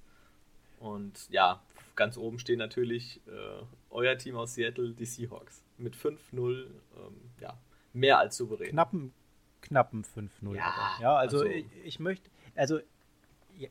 Und ja, ganz oben stehen natürlich äh, euer Team aus Seattle, die Seahawks. Mit 5-0, ähm, ja, mehr als souverän. Knappen, knappen 5-0. Ja, ja, also, also ich, ich, möchte, also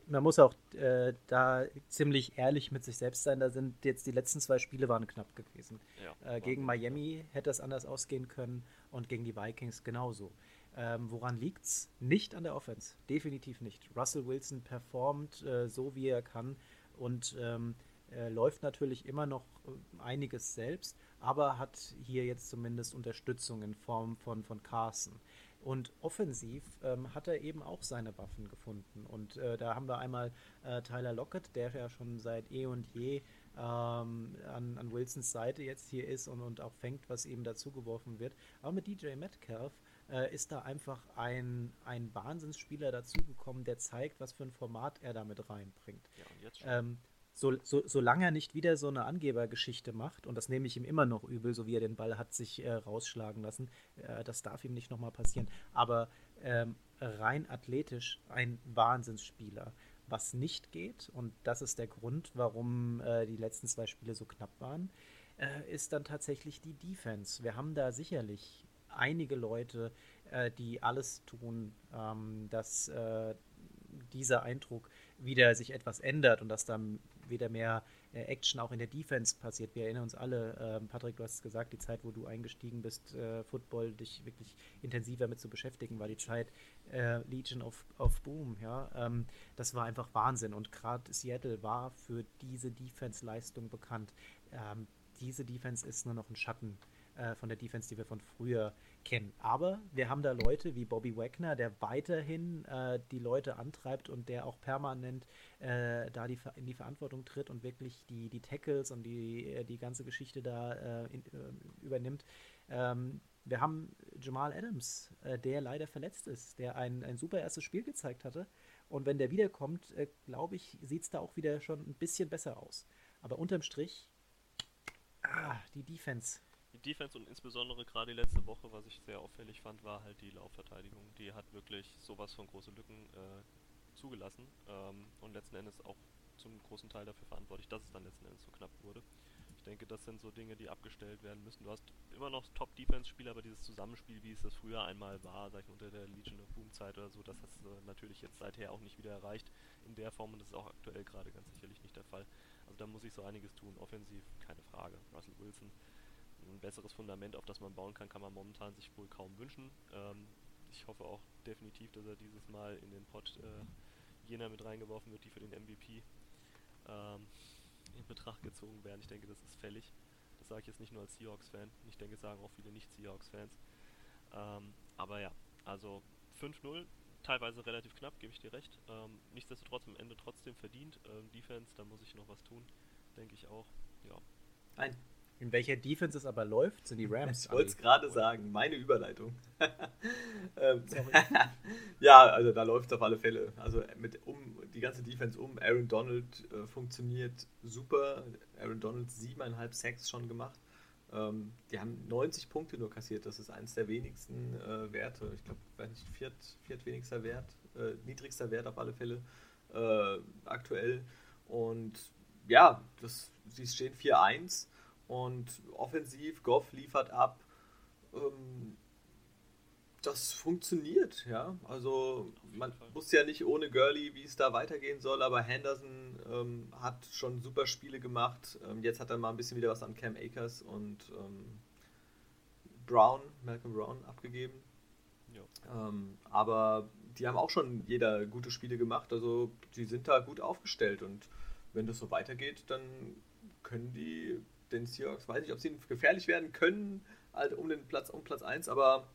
man muss auch äh, da ziemlich ehrlich mit sich selbst sein. Da sind jetzt die letzten zwei Spiele waren knapp gewesen. Ja, äh, gegen Miami hätte es anders ausgehen können und gegen die Vikings genauso. Ähm, woran liegt's? Nicht an der Offense. Definitiv nicht. Russell Wilson performt äh, so, wie er kann und ähm, äh, läuft natürlich immer noch äh, einiges selbst, aber hat hier jetzt zumindest Unterstützung in Form von, von Carson. Und offensiv ähm, hat er eben auch seine Waffen gefunden. Und äh, da haben wir einmal äh, Tyler Lockett, der ja schon seit eh und je ähm, an, an, Wilsons Seite jetzt hier ist und, und auch fängt, was ihm dazugeworfen wird. Aber mit DJ Metcalf äh, ist da einfach ein, ein Wahnsinnsspieler dazugekommen, der zeigt, was für ein Format er damit reinbringt. Ja, ähm, so, so, solange er nicht wieder so eine Angebergeschichte macht, und das nehme ich ihm immer noch übel, so wie er den Ball hat sich äh, rausschlagen lassen, äh, das darf ihm nicht nochmal passieren. Aber ähm, rein athletisch ein Wahnsinnsspieler. Was nicht geht, und das ist der Grund, warum äh, die letzten zwei Spiele so knapp waren, äh, ist dann tatsächlich die Defense. Wir haben da sicherlich einige Leute, äh, die alles tun, ähm, dass äh, dieser Eindruck wieder sich etwas ändert und dass dann wieder mehr äh, Action auch in der Defense passiert. Wir erinnern uns alle, ähm, Patrick, du hast es gesagt, die Zeit, wo du eingestiegen bist, äh, Football dich wirklich intensiver mit zu beschäftigen, war die Zeit äh, Legion of, of Boom. Ja? Ähm, das war einfach Wahnsinn und gerade Seattle war für diese Defense-Leistung bekannt. Ähm, diese Defense ist nur noch ein Schatten äh, von der Defense, die wir von früher kennen. Aber wir haben da Leute wie Bobby Wagner, der weiterhin äh, die Leute antreibt und der auch permanent äh, da die, in die Verantwortung tritt und wirklich die, die Tackles und die, äh, die ganze Geschichte da äh, in, äh, übernimmt. Ähm, wir haben Jamal Adams, der leider verletzt ist, der ein, ein super erstes Spiel gezeigt hatte. Und wenn der wiederkommt, glaube ich, sieht es da auch wieder schon ein bisschen besser aus. Aber unterm Strich, ah, die Defense die Defense und insbesondere gerade die letzte Woche, was ich sehr auffällig fand, war halt die Laufverteidigung. Die hat wirklich sowas von große Lücken äh, zugelassen ähm, und letzten Endes auch zum großen Teil dafür verantwortlich, dass es dann letzten Endes so knapp wurde. Ich denke, das sind so Dinge, die abgestellt werden müssen. Du hast immer noch Top-Defense-Spieler, aber dieses Zusammenspiel, wie es das früher einmal war, sag ich unter der Legion of Boom-Zeit oder so, das hast du natürlich jetzt seither auch nicht wieder erreicht in der Form und das ist auch aktuell gerade ganz sicherlich nicht der Fall. Also da muss ich so einiges tun. Offensiv, keine Frage. Russell Wilson, ein besseres Fundament, auf das man bauen kann, kann man momentan sich wohl kaum wünschen. Ähm, ich hoffe auch definitiv, dass er dieses Mal in den Pot äh, jener mit reingeworfen wird, die für den MVP ähm, in Betracht gezogen werden. Ich denke, das ist fällig. Das sage ich jetzt nicht nur als Seahawks-Fan. Ich denke, es sagen auch viele Nicht-Seahawks-Fans. Ähm, aber ja, also 5-0, teilweise relativ knapp, gebe ich dir recht. Ähm, nichtsdestotrotz am Ende trotzdem verdient. Ähm, Defense, da muss ich noch was tun, denke ich auch. Ja. Ein in welcher Defense es aber läuft, sind die Rams. Ich wollte es gerade sagen, meine Überleitung. Ähm, ja, also da läuft es auf alle Fälle. Also mit um die ganze Defense um. Aaron Donald äh, funktioniert super. Aaron Donald siebeneinhalb Sacks schon gemacht. Ähm, die haben 90 Punkte nur kassiert. Das ist eines der wenigsten äh, Werte. Ich glaube, nicht, viert, viertwenigster Wert, äh, niedrigster Wert auf alle Fälle äh, aktuell. Und ja, das, sie stehen 4-1 und offensiv, Goff liefert ab. Ähm, das funktioniert, ja. Also man muss ja nicht ohne Gurley, wie es da weitergehen soll, aber Henderson ähm, hat schon super Spiele gemacht. Ähm, jetzt hat er mal ein bisschen wieder was an Cam Akers und ähm, Brown, Malcolm Brown abgegeben. Ähm, aber die haben auch schon jeder gute Spiele gemacht, also die sind da gut aufgestellt und wenn das so weitergeht, dann können die den Seahawks, weiß nicht, ob sie gefährlich werden können, halt um den Platz, um Platz 1, aber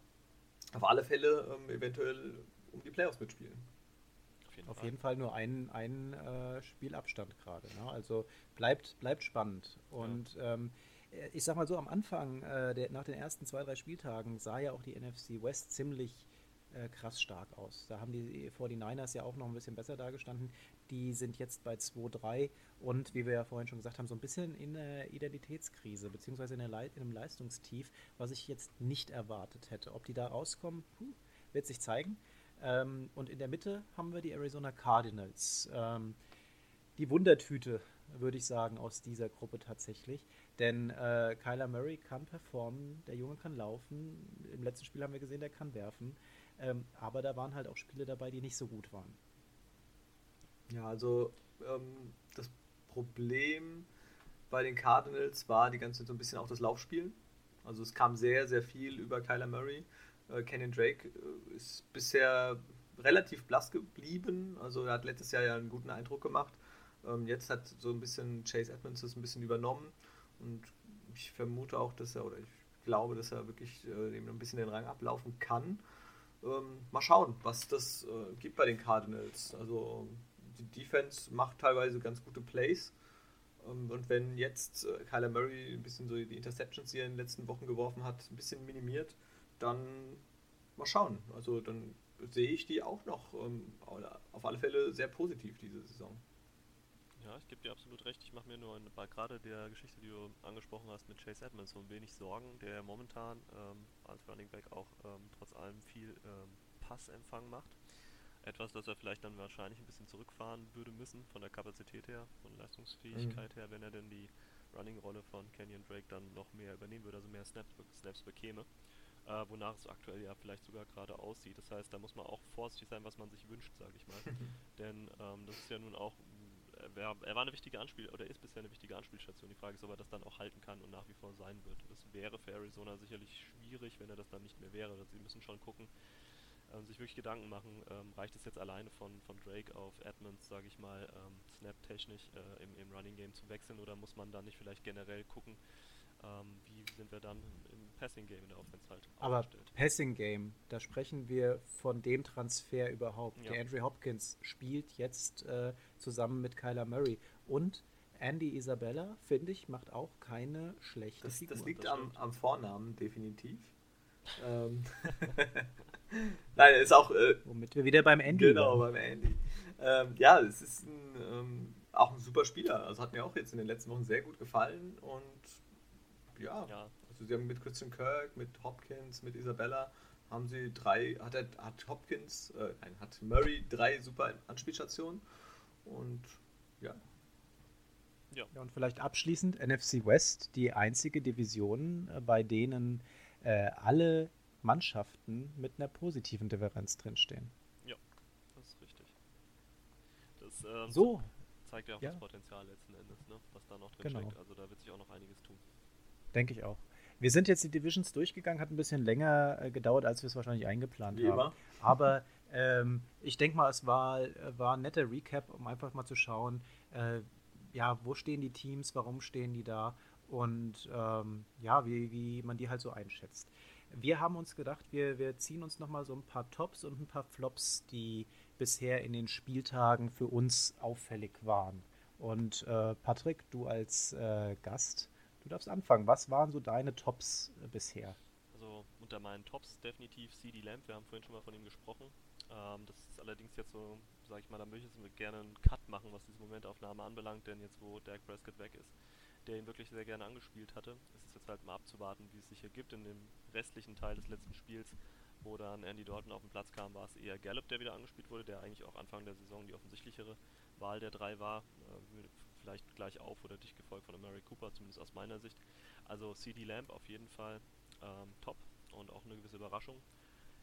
auf alle Fälle ähm, eventuell um die Playoffs mitspielen. Auf jeden, auf Fall. jeden Fall. nur ein, ein äh, Spielabstand gerade. Ne? Also bleibt, bleibt spannend. Und ja. ähm, ich sag mal so, am Anfang, äh, der, nach den ersten zwei, drei Spieltagen, sah ja auch die NFC West ziemlich äh, krass stark aus. Da haben die 49ers ja auch noch ein bisschen besser dargestanden. Die sind jetzt bei 2-3 und wie wir ja vorhin schon gesagt haben, so ein bisschen in der Identitätskrise, beziehungsweise in, in einem Leistungstief, was ich jetzt nicht erwartet hätte. Ob die da rauskommen, puh, wird sich zeigen. Ähm, und in der Mitte haben wir die Arizona Cardinals. Ähm, die Wundertüte, würde ich sagen, aus dieser Gruppe tatsächlich. Denn äh, Kyler Murray kann performen, der Junge kann laufen. Im letzten Spiel haben wir gesehen, der kann werfen. Ähm, aber da waren halt auch Spiele dabei, die nicht so gut waren. Ja, also ähm, das Problem bei den Cardinals war die ganze Zeit so ein bisschen auch das Laufspiel. Also es kam sehr, sehr viel über Kyler Murray. Äh, Kenyon Drake äh, ist bisher relativ blass geblieben. Also er hat letztes Jahr ja einen guten Eindruck gemacht. Ähm, jetzt hat so ein bisschen Chase Edmonds das ein bisschen übernommen. Und ich vermute auch, dass er, oder ich glaube, dass er wirklich äh, dem ein bisschen den Rang ablaufen kann. Ähm, mal schauen, was das äh, gibt bei den Cardinals. Also die Defense macht teilweise ganz gute Plays. Ähm, und wenn jetzt äh, Kyler Murray ein bisschen so die Interceptions, die er in den letzten Wochen geworfen hat, ein bisschen minimiert, dann mal schauen. Also dann sehe ich die auch noch ähm, auf alle Fälle sehr positiv diese Saison. Ja, ich gebe dir absolut recht. Ich mache mir nur bei gerade der Geschichte, die du angesprochen hast mit Chase Edmonds, so ein wenig Sorgen, der momentan ähm, als Running Back auch ähm, trotz allem viel ähm, Passempfang macht. Etwas, das er vielleicht dann wahrscheinlich ein bisschen zurückfahren würde müssen, von der Kapazität her, von Leistungsfähigkeit mhm. her, wenn er denn die Running-Rolle von Kenyon Drake dann noch mehr übernehmen würde, also mehr Snaps, Snaps bekäme. Äh, wonach es aktuell ja vielleicht sogar gerade aussieht. Das heißt, da muss man auch vorsichtig sein, was man sich wünscht, sage ich mal. Denn ähm, das ist ja nun auch, äh, er, er, war eine wichtige Anspiel oder ist bisher eine wichtige Anspielstation. Die Frage ist, ob er das dann auch halten kann und nach wie vor sein wird. Das wäre für Arizona sicherlich schwierig, wenn er das dann nicht mehr wäre. Sie müssen schon gucken, ähm, sich wirklich Gedanken machen, ähm, reicht es jetzt alleine von, von Drake auf Edmonds, sage ich mal, ähm, snap-technisch äh, im, im Running Game zu wechseln oder muss man da nicht vielleicht generell gucken, ähm, wie sind wir dann im Passing Game in der Offense halt Aber Passing Game, da sprechen wir von dem Transfer überhaupt. Ja. Der Andrew Hopkins spielt jetzt äh, zusammen mit Kyler Murray und Andy Isabella, finde ich, macht auch keine schlechte das, Figur. Das liegt das am, am Vornamen, definitiv. ähm, Nein, ist auch. Äh, Womit wir wieder beim Andy Genau, waren. beim Andy. Ähm, ja, es ist ein, ähm, auch ein super Spieler. Also hat mir auch jetzt in den letzten Wochen sehr gut gefallen. Und ja, ja. also sie haben mit Christian Kirk, mit Hopkins, mit Isabella haben sie drei, hat, er, hat Hopkins, äh, nein, hat Murray drei super Anspielstationen. Und ja, Ja. ja. Und vielleicht abschließend NFC West, die einzige Division, äh, bei denen äh, alle Mannschaften mit einer positiven Differenz drinstehen. Ja, das ist richtig. Das ähm, so. zeigt ja auch ja. das Potenzial letzten Endes, ne? was da noch drin genau. steckt. Also da wird sich auch noch einiges tun. Denke ich auch. Wir sind jetzt die Divisions durchgegangen, hat ein bisschen länger äh, gedauert, als wir es wahrscheinlich eingeplant Wie haben. Immer. Aber ähm, ich denke mal, es war, war ein netter Recap, um einfach mal zu schauen, äh, ja, wo stehen die Teams, warum stehen die da und ähm, ja, wie, wie man die halt so einschätzt. Wir haben uns gedacht, wir, wir ziehen uns nochmal so ein paar Tops und ein paar Flops, die bisher in den Spieltagen für uns auffällig waren. Und äh, Patrick, du als äh, Gast, du darfst anfangen. Was waren so deine Tops äh, bisher? Also unter meinen Tops definitiv CD Lamp, wir haben vorhin schon mal von ihm gesprochen. Ähm, das ist allerdings jetzt so, sag ich mal, da möchte ich gerne einen Cut machen, was diese Momentaufnahme anbelangt, denn jetzt, wo Dak Prescott weg ist, der ihn wirklich sehr gerne angespielt hatte, ist es jetzt halt mal abzuwarten, wie es sich ergibt. In dem restlichen Teil des letzten Spiels, wo dann Andy Dalton auf den Platz kam, war es eher Gallup, der wieder angespielt wurde, der eigentlich auch Anfang der Saison die offensichtlichere Wahl der drei war. Äh, vielleicht gleich auf oder dicht gefolgt von Mary Cooper, zumindest aus meiner Sicht. Also CD Lamb auf jeden Fall ähm, top und auch eine gewisse Überraschung.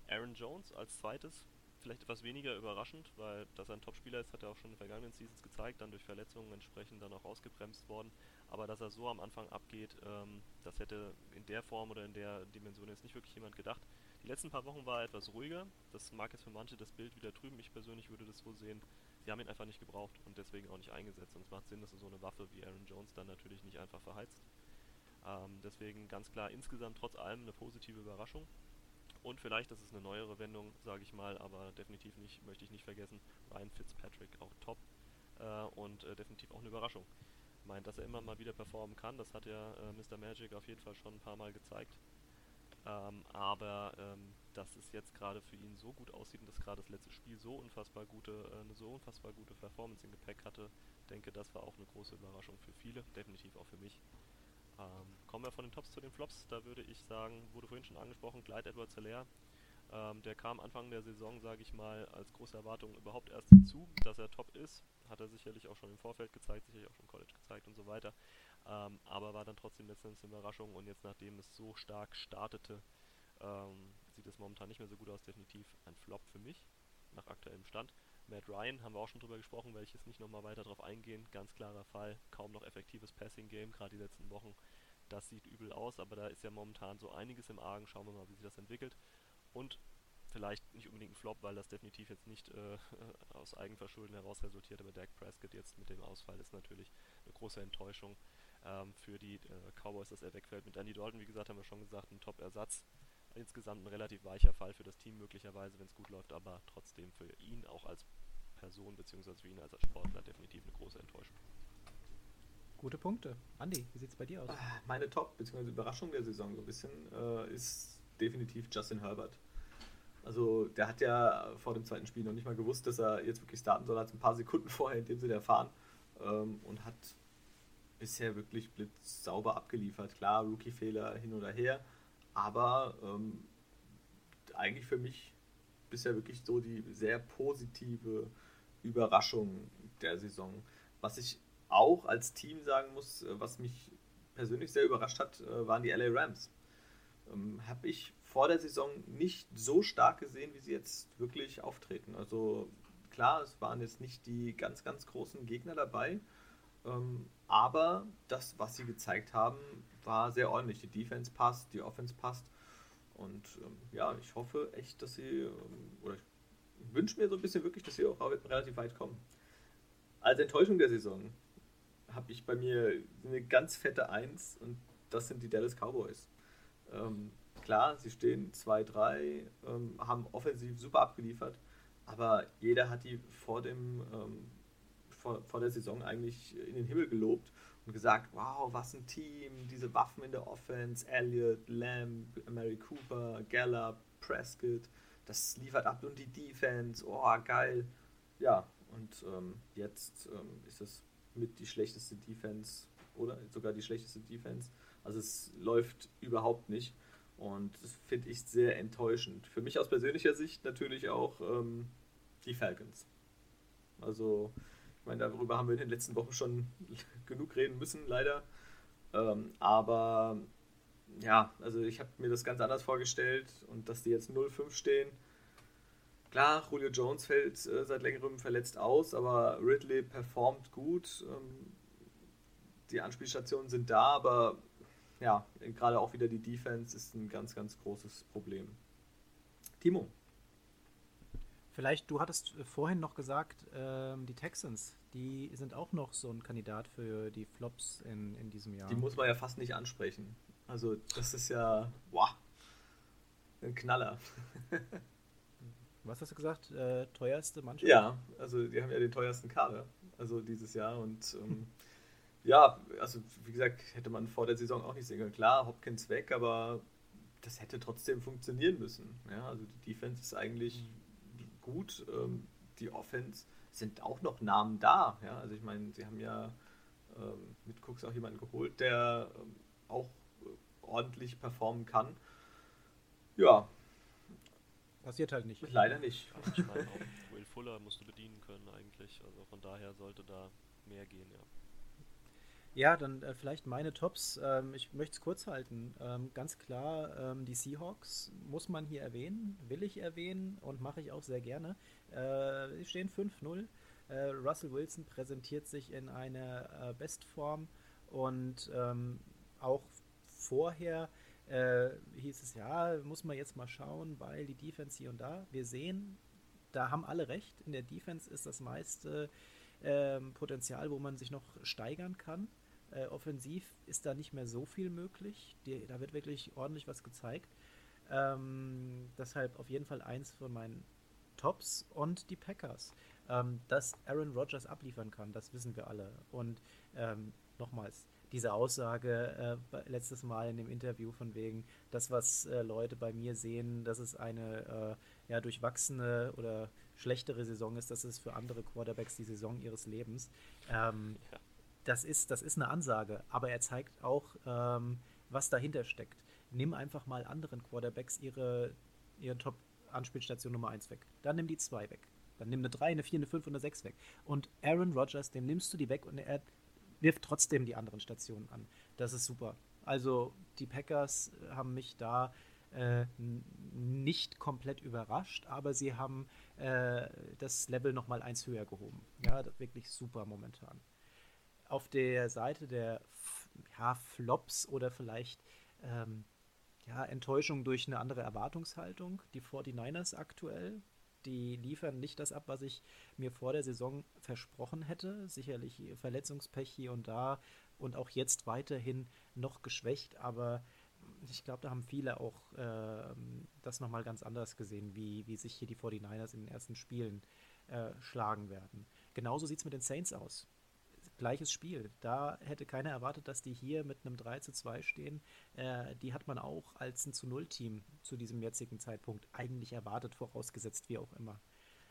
Aaron Jones als zweites vielleicht etwas weniger überraschend, weil dass er ein Topspieler ist, hat er auch schon in den vergangenen Seasons gezeigt, dann durch Verletzungen entsprechend dann auch ausgebremst worden. Aber dass er so am Anfang abgeht, ähm, das hätte in der Form oder in der Dimension jetzt nicht wirklich jemand gedacht. Die letzten paar Wochen war er etwas ruhiger. Das mag jetzt für manche das Bild wieder trüben. Ich persönlich würde das so sehen. Sie haben ihn einfach nicht gebraucht und deswegen auch nicht eingesetzt. Und es macht Sinn, dass du so eine Waffe wie Aaron Jones dann natürlich nicht einfach verheizt. Ähm, deswegen ganz klar insgesamt trotz allem eine positive Überraschung. Und vielleicht, das ist eine neuere Wendung, sage ich mal, aber definitiv nicht, möchte ich nicht vergessen, Ryan Fitzpatrick auch top äh, und äh, definitiv auch eine Überraschung. Meint, dass er immer mal wieder performen kann, das hat ja äh, Mr. Magic auf jeden Fall schon ein paar Mal gezeigt. Ähm, aber ähm, dass es jetzt gerade für ihn so gut aussieht und dass gerade das letzte Spiel so unfassbar gute, äh, eine so unfassbar gute Performance im Gepäck hatte, denke, das war auch eine große Überraschung für viele, definitiv auch für mich. Ähm, kommen wir von den Tops zu den Flops. Da würde ich sagen, wurde vorhin schon angesprochen, Clyde Edward Zeller. Ähm, der kam Anfang der Saison, sage ich mal, als große Erwartung überhaupt erst hinzu, dass er top ist. Hat er sicherlich auch schon im Vorfeld gezeigt, sicherlich auch schon im College gezeigt und so weiter. Ähm, aber war dann trotzdem letztendlich eine Überraschung und jetzt, nachdem es so stark startete, ähm, sieht es momentan nicht mehr so gut aus. Definitiv ein Flop für mich, nach aktuellem Stand. Matt Ryan haben wir auch schon drüber gesprochen, werde ich jetzt nicht nochmal weiter drauf eingehen. Ganz klarer Fall, kaum noch effektives Passing-Game, gerade die letzten Wochen. Das sieht übel aus, aber da ist ja momentan so einiges im Argen. Schauen wir mal, wie sich das entwickelt. Und vielleicht nicht unbedingt ein Flop, weil das definitiv jetzt nicht äh, aus Eigenverschulden heraus resultiert, aber Dak Prescott jetzt mit dem Ausfall ist natürlich eine große Enttäuschung ähm, für die äh, Cowboys, dass er wegfällt. Mit Andy Dalton, wie gesagt, haben wir schon gesagt, ein Top-Ersatz insgesamt ein relativ weicher Fall für das Team möglicherweise, wenn es gut läuft, aber trotzdem für ihn auch als Person bzw. für ihn als Sportler definitiv eine große Enttäuschung. Gute Punkte. Andi, wie sieht es bei dir aus? Ah, meine Top- bzw. Überraschung der Saison so ein bisschen äh, ist definitiv Justin Herbert. Also der hat ja vor dem zweiten Spiel noch nicht mal gewusst, dass er jetzt wirklich starten soll, hat ein paar Sekunden vorher in dem Sinne erfahren ähm, und hat bisher wirklich blitzsauber abgeliefert. Klar, Rookie-Fehler hin oder her, aber ähm, eigentlich für mich bisher wirklich so die sehr positive Überraschung der Saison. Was ich auch als Team sagen muss, äh, was mich persönlich sehr überrascht hat, äh, waren die LA Rams. Ähm, Habe ich vor der Saison nicht so stark gesehen, wie sie jetzt wirklich auftreten. Also klar, es waren jetzt nicht die ganz, ganz großen Gegner dabei, ähm, aber das, was sie gezeigt haben, war sehr ordentlich. Die Defense passt, die Offense passt. Und ähm, ja, ich hoffe echt, dass sie, ähm, oder ich wünsche mir so ein bisschen wirklich, dass sie auch relativ weit kommen. Als Enttäuschung der Saison habe ich bei mir eine ganz fette Eins und das sind die Dallas Cowboys. Ähm, klar, sie stehen 2-3, ähm, haben offensiv super abgeliefert, aber jeder hat die vor dem ähm, vor, vor der Saison eigentlich in den Himmel gelobt und gesagt, wow, was ein Team, diese Waffen in der Offense, Elliott, Lamb, Mary Cooper, Gallup, Prescott, das liefert ab und die Defense, oh, geil. Ja, und ähm, jetzt ähm, ist es mit die schlechteste Defense oder sogar die schlechteste Defense. Also es läuft überhaupt nicht und das finde ich sehr enttäuschend. Für mich aus persönlicher Sicht natürlich auch ähm, die Falcons. Also Ich meine, darüber haben wir in den letzten Wochen schon genug reden müssen, leider. Ähm, aber ja, also ich habe mir das ganz anders vorgestellt und dass die jetzt 0-5 stehen. Klar, Julio Jones fällt äh, seit längerem verletzt aus, aber Ridley performt gut. Ähm, die Anspielstationen sind da, aber ja, gerade auch wieder die Defense ist ein ganz, ganz großes Problem. Timo. Vielleicht, du hattest vorhin noch gesagt, ähm, die Texans, die sind auch noch so ein Kandidat für die Flops in, in diesem Jahr. Die muss man ja fast nicht ansprechen. Also das ist ja, boah, ein Knaller. Was hast du gesagt? Äh, teuerste Mannschaft? Ja, also die haben ja den teuersten Kader, also dieses Jahr und ähm, ja, also wie gesagt, hätte man vor der Saison auch nicht sehen können. Klar, Hopkins weg, aber das hätte trotzdem funktionieren müssen. Ja, also die Defense ist eigentlich mhm. gut, ähm, die Offense sind auch noch Namen da. Ja, also ich meine, sie haben ja ähm, mit Cooks auch jemanden geholt, der ähm, auch ordentlich performen kann. Ja. Passiert halt nicht. Leider nicht. Ja, ich meine, auch Will Fuller musst du bedienen können eigentlich. Also von daher sollte da mehr gehen, ja. Ja, dann äh, vielleicht meine Tops. Ähm, ich möchte es kurz halten. Ähm, ganz klar, ähm, die Seahawks muss man hier erwähnen, will ich erwähnen und mache ich auch sehr gerne. Äh, sie stehen 5-0. Äh, Russell Wilson präsentiert sich in einer äh, Bestform und ähm, auch vorher äh, hieß es, ja, muss man jetzt mal schauen, weil die Defense hier und da. Wir sehen, da haben alle recht. In der Defense ist das meiste ähm, Potenzial, wo man sich noch steigern kann. Äh, offensiv ist da nicht mehr so viel möglich. Die, da wird wirklich ordentlich was gezeigt. Ähm, deshalb auf jeden Fall eins von meinen Tops und die Packers. Ähm, dass Aaron Rodgers abliefern kann, das wissen wir alle. Und ähm, nochmals, diese Aussage äh, letztes Mal in dem Interview von wegen, das, was äh, Leute bei mir sehen, dass es eine äh, ja, durchwachsene oder schlechtere Saison ist, das ist für andere Quarterbacks die Saison ihres Lebens. Ähm, ja. Das, ist, das ist eine Ansage, aber er zeigt auch, ähm, was dahinter steckt. Nimm einfach mal anderen Quarterbacks ihre, ihre Top-Anspielstation Nummer 1 weg. Dann nimm die 2 weg. Dann nimm eine 3, eine 4, eine 5 und eine 6 weg. Und Aaron Rodgers, dem nimmst du die weg und er wirft trotzdem die anderen Stationen an. Das ist super. Also die Packers haben mich da äh, nicht komplett überrascht, aber sie haben äh, das Level nochmal eins höher gehoben. Ja, wirklich super momentan. Auf der Seite der ja, Flops oder vielleicht ähm, ja, Enttäuschung durch eine andere Erwartungshaltung, die 49ers aktuell, die liefern nicht das ab, was ich mir vor der Saison versprochen hätte. Sicherlich Verletzungspech hier und da und auch jetzt weiterhin noch geschwächt, aber ich glaube, da haben viele auch äh, das nochmal ganz anders gesehen, wie, wie sich hier die 49ers in den ersten Spielen äh, schlagen werden. Genauso sieht es mit den Saints aus gleiches Spiel. Da hätte keiner erwartet, dass die hier mit einem 3 zu 2 stehen. Äh, die hat man auch als ein zu 0 Team zu diesem jetzigen Zeitpunkt eigentlich erwartet, vorausgesetzt wie auch immer.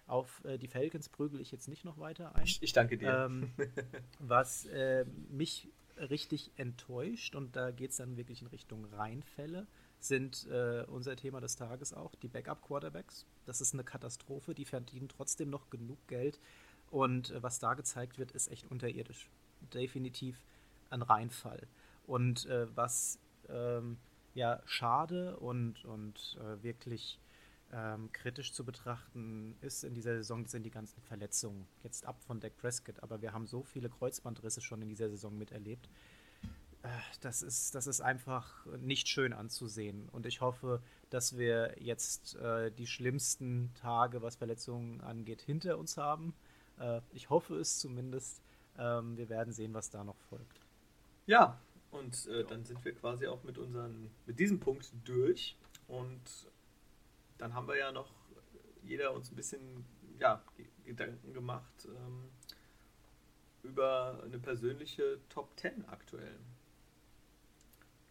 Auf äh, die Falcons prügel ich jetzt nicht noch weiter ein. Ich, ich danke dir. Ähm, was äh, mich richtig enttäuscht, und da geht es dann wirklich in Richtung Reinfälle, sind äh, unser Thema des Tages auch die Backup-Quarterbacks. Das ist eine Katastrophe. Die verdienen trotzdem noch genug Geld, und äh, was da gezeigt wird, ist echt unterirdisch. Definitiv ein Reinfall. Und äh, was ähm, ja schade und, und äh, wirklich ähm, kritisch zu betrachten ist in dieser Saison, sind die ganzen Verletzungen. Jetzt ab von Dak Prescott, aber wir haben so viele Kreuzbandrisse schon in dieser Saison miterlebt. Äh, das ist, das ist einfach nicht schön anzusehen. Und ich hoffe, dass wir jetzt äh, die schlimmsten Tage, was Verletzungen angeht, hinter uns haben äh, ich hoffe es zumindest. Ähm, wir werden sehen, was da noch folgt. Ja, und äh, dann sind wir quasi auch mit unseren, mit diesem Punkt durch. Und dann haben wir ja noch jeder uns ein bisschen ja, Gedanken gemacht ähm, über eine persönliche Top 10 aktuell.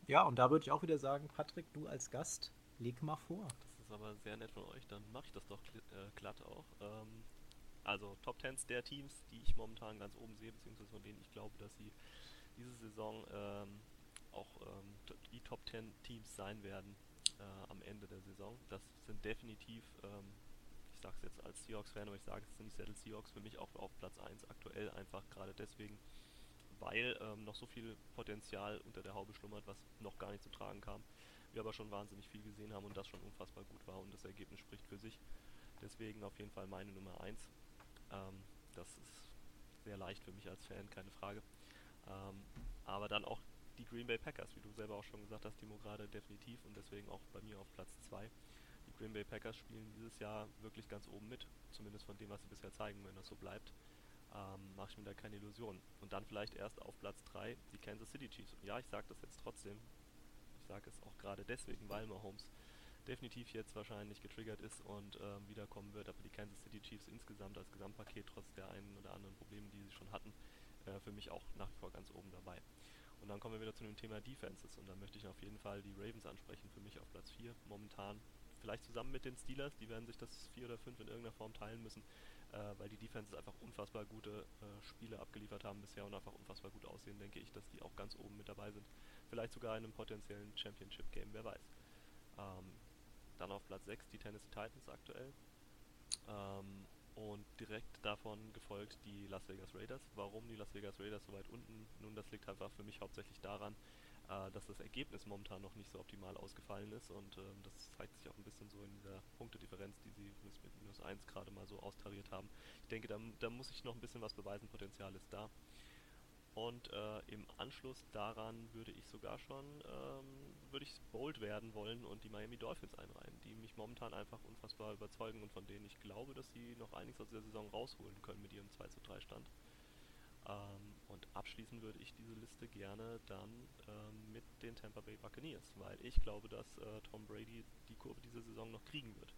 Ja, und da würde ich auch wieder sagen, Patrick, du als Gast, leg mal vor. Das ist aber sehr nett von euch, dann mache ich das doch äh, glatt auch. Ähm, also Top Tens der Teams, die ich momentan ganz oben sehe, beziehungsweise von denen ich glaube, dass sie diese Saison ähm, auch ähm, die Top Ten Teams sein werden äh, am Ende der Saison. Das sind definitiv, ähm, ich sage es jetzt als Seahawks-Fan, aber ich sage es sind die Seattle Seahawks für mich auch auf Platz 1 aktuell, einfach gerade deswegen, weil ähm, noch so viel Potenzial unter der Haube schlummert, was noch gar nicht zu tragen kam. Wir aber schon wahnsinnig viel gesehen haben und das schon unfassbar gut war und das Ergebnis spricht für sich. Deswegen auf jeden Fall meine Nummer 1. Ähm, das ist sehr leicht für mich als Fan, keine Frage. Ähm, aber dann auch die Green Bay Packers, wie du selber auch schon gesagt hast, Timo, gerade definitiv und deswegen auch bei mir auf Platz 2. Die Green Bay Packers spielen dieses Jahr wirklich ganz oben mit, zumindest von dem, was sie bisher zeigen, wenn das so bleibt. Ähm, mache ich mir da keine Illusionen. Und dann vielleicht erst auf Platz 3 die Kansas City Chiefs. Und ja, ich sage das jetzt trotzdem. Ich sage es auch gerade deswegen, weil Mahomes definitiv jetzt wahrscheinlich getriggert ist und ähm, wiederkommen wird. Aber die Kansas City Chiefs insgesamt als Gesamtpaket, trotz der einen oder anderen Probleme, die sie schon hatten, äh, für mich auch nach wie vor ganz oben dabei. Und dann kommen wir wieder zu dem Thema Defenses und da möchte ich auf jeden Fall die Ravens ansprechen, für mich auf Platz 4 momentan. Vielleicht zusammen mit den Steelers, die werden sich das 4 oder 5 in irgendeiner Form teilen müssen, äh, weil die Defenses einfach unfassbar gute äh, Spiele abgeliefert haben bisher und einfach unfassbar gut aussehen, denke ich, dass die auch ganz oben mit dabei sind. Vielleicht sogar in einem potenziellen Championship-Game, wer weiß. Ähm, dann auf Platz 6 die Tennessee Titans aktuell. Ähm, und direkt davon gefolgt die Las Vegas Raiders. Warum die Las Vegas Raiders so weit unten? Nun, das liegt einfach für mich hauptsächlich daran, äh, dass das Ergebnis momentan noch nicht so optimal ausgefallen ist und äh, das zeigt sich auch ein bisschen so in dieser Punktedifferenz, die sie mit minus 1 gerade mal so austariert haben. Ich denke, da, da muss ich noch ein bisschen was beweisen, Potenzial ist da. Und äh, im Anschluss daran würde ich sogar schon, ähm, würde ich bold werden wollen und die Miami Dolphins einreihen, die mich momentan einfach unfassbar überzeugen und von denen ich glaube, dass sie noch einiges aus der Saison rausholen können mit ihrem 2 zu 3 Stand. Ähm, und abschließen würde ich diese Liste gerne dann ähm, mit den Tampa Bay Buccaneers, weil ich glaube, dass äh, Tom Brady die Kurve diese Saison noch kriegen wird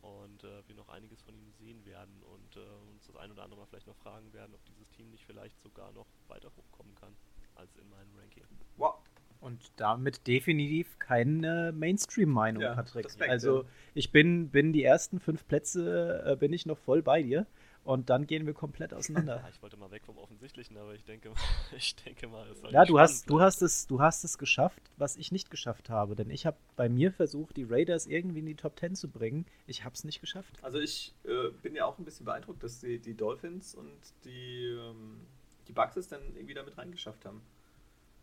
und äh, wir noch einiges von ihm sehen werden und äh, uns das ein oder andere Mal vielleicht noch fragen werden, ob dieses Team nicht vielleicht sogar noch weiter hochkommen kann als in meinem Ranking. Wow. Und damit definitiv keine Mainstream-Meinung, ja, Patrick. Respekt, also ich bin, bin die ersten fünf Plätze, äh, bin ich noch voll bei dir und dann gehen wir komplett auseinander. Ja, ich wollte mal weg vom Offensichtlichen, aber ich denke, ich denke mal, es soll Ja, du hast, du, hast es, du hast es geschafft, was ich nicht geschafft habe, denn ich habe bei mir versucht, die Raiders irgendwie in die Top 10 zu bringen. Ich habe es nicht geschafft. Also ich äh, bin ja auch ein bisschen beeindruckt, dass die, die Dolphins und die, ähm, die Bucks es dann irgendwie damit reingeschafft haben.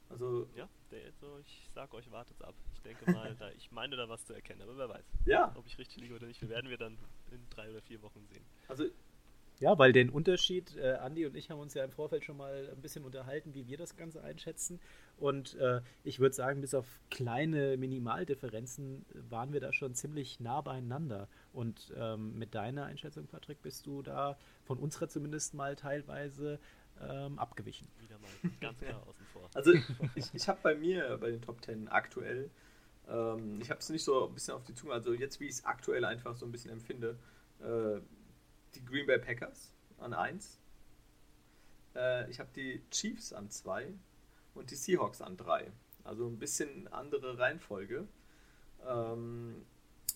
Also ja, der, also ich sag euch, wartet's ab. Ich denke mal, da, ich meine da was zu erkennen, aber wer weiß. Ja. Ob ich richtig liege oder nicht, wir werden wir dann in drei oder vier Wochen sehen. Also ja, weil den Unterschied, äh, Andi und ich haben uns ja im Vorfeld schon mal ein bisschen unterhalten, wie wir das Ganze einschätzen. Und äh, ich würde sagen, bis auf kleine Minimaldifferenzen waren wir da schon ziemlich nah beieinander. Und ähm, mit deiner Einschätzung, Patrick, bist du da von unserer zumindest mal teilweise ähm, abgewichen. Wieder mal ganz klar außen vor. Also ich, ich habe bei mir bei den Top Ten aktuell, ähm, ich habe es nicht so ein bisschen auf die Zunge, also jetzt wie ich es aktuell einfach so ein bisschen empfinde, äh, die Green Bay Packers an 1. Äh, ich habe die Chiefs an 2 und die Seahawks an 3. Also ein bisschen andere Reihenfolge. Ähm,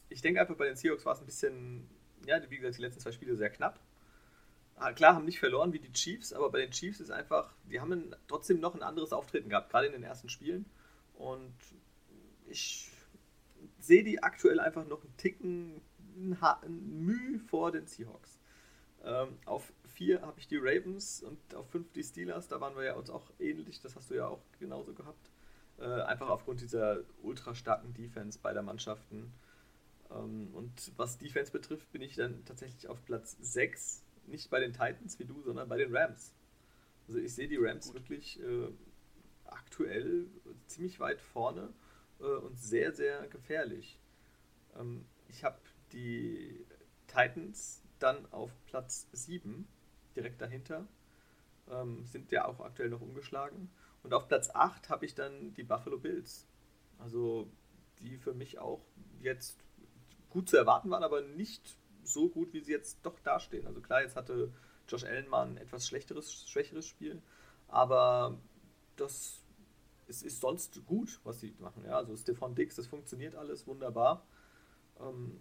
ich denke einfach, bei den Seahawks war es ein bisschen, ja, wie gesagt, die letzten zwei Spiele sehr knapp. Ah, klar, haben nicht verloren wie die Chiefs, aber bei den Chiefs ist einfach, die haben trotzdem noch ein anderes Auftreten gehabt, gerade in den ersten Spielen. Und ich sehe die aktuell einfach noch einen Ticken, ein Mühe vor den Seahawks. Ähm, auf 4 habe ich die Ravens und auf 5 die Steelers. Da waren wir ja uns auch ähnlich. Das hast du ja auch genauso gehabt. Äh, einfach aufgrund dieser ultra starken Defense beider Mannschaften. Ähm, und was Defense betrifft, bin ich dann tatsächlich auf Platz 6. Nicht bei den Titans wie du, sondern bei den Rams. Also ich sehe die Rams wirklich äh, aktuell ziemlich weit vorne äh, und sehr, sehr gefährlich. Ähm, ich habe die Titans dann auf Platz 7, direkt dahinter. Ähm, sind ja auch aktuell noch umgeschlagen. Und auf Platz 8 habe ich dann die Buffalo Bills. Also die für mich auch jetzt gut zu erwarten waren, aber nicht so gut, wie sie jetzt doch dastehen. Also klar, jetzt hatte Josh Allen mal ein etwas schlechteres, schwächeres Spiel, aber das ist, ist sonst gut, was sie machen. Ja, also Stefan Dix, das funktioniert alles wunderbar. Ähm,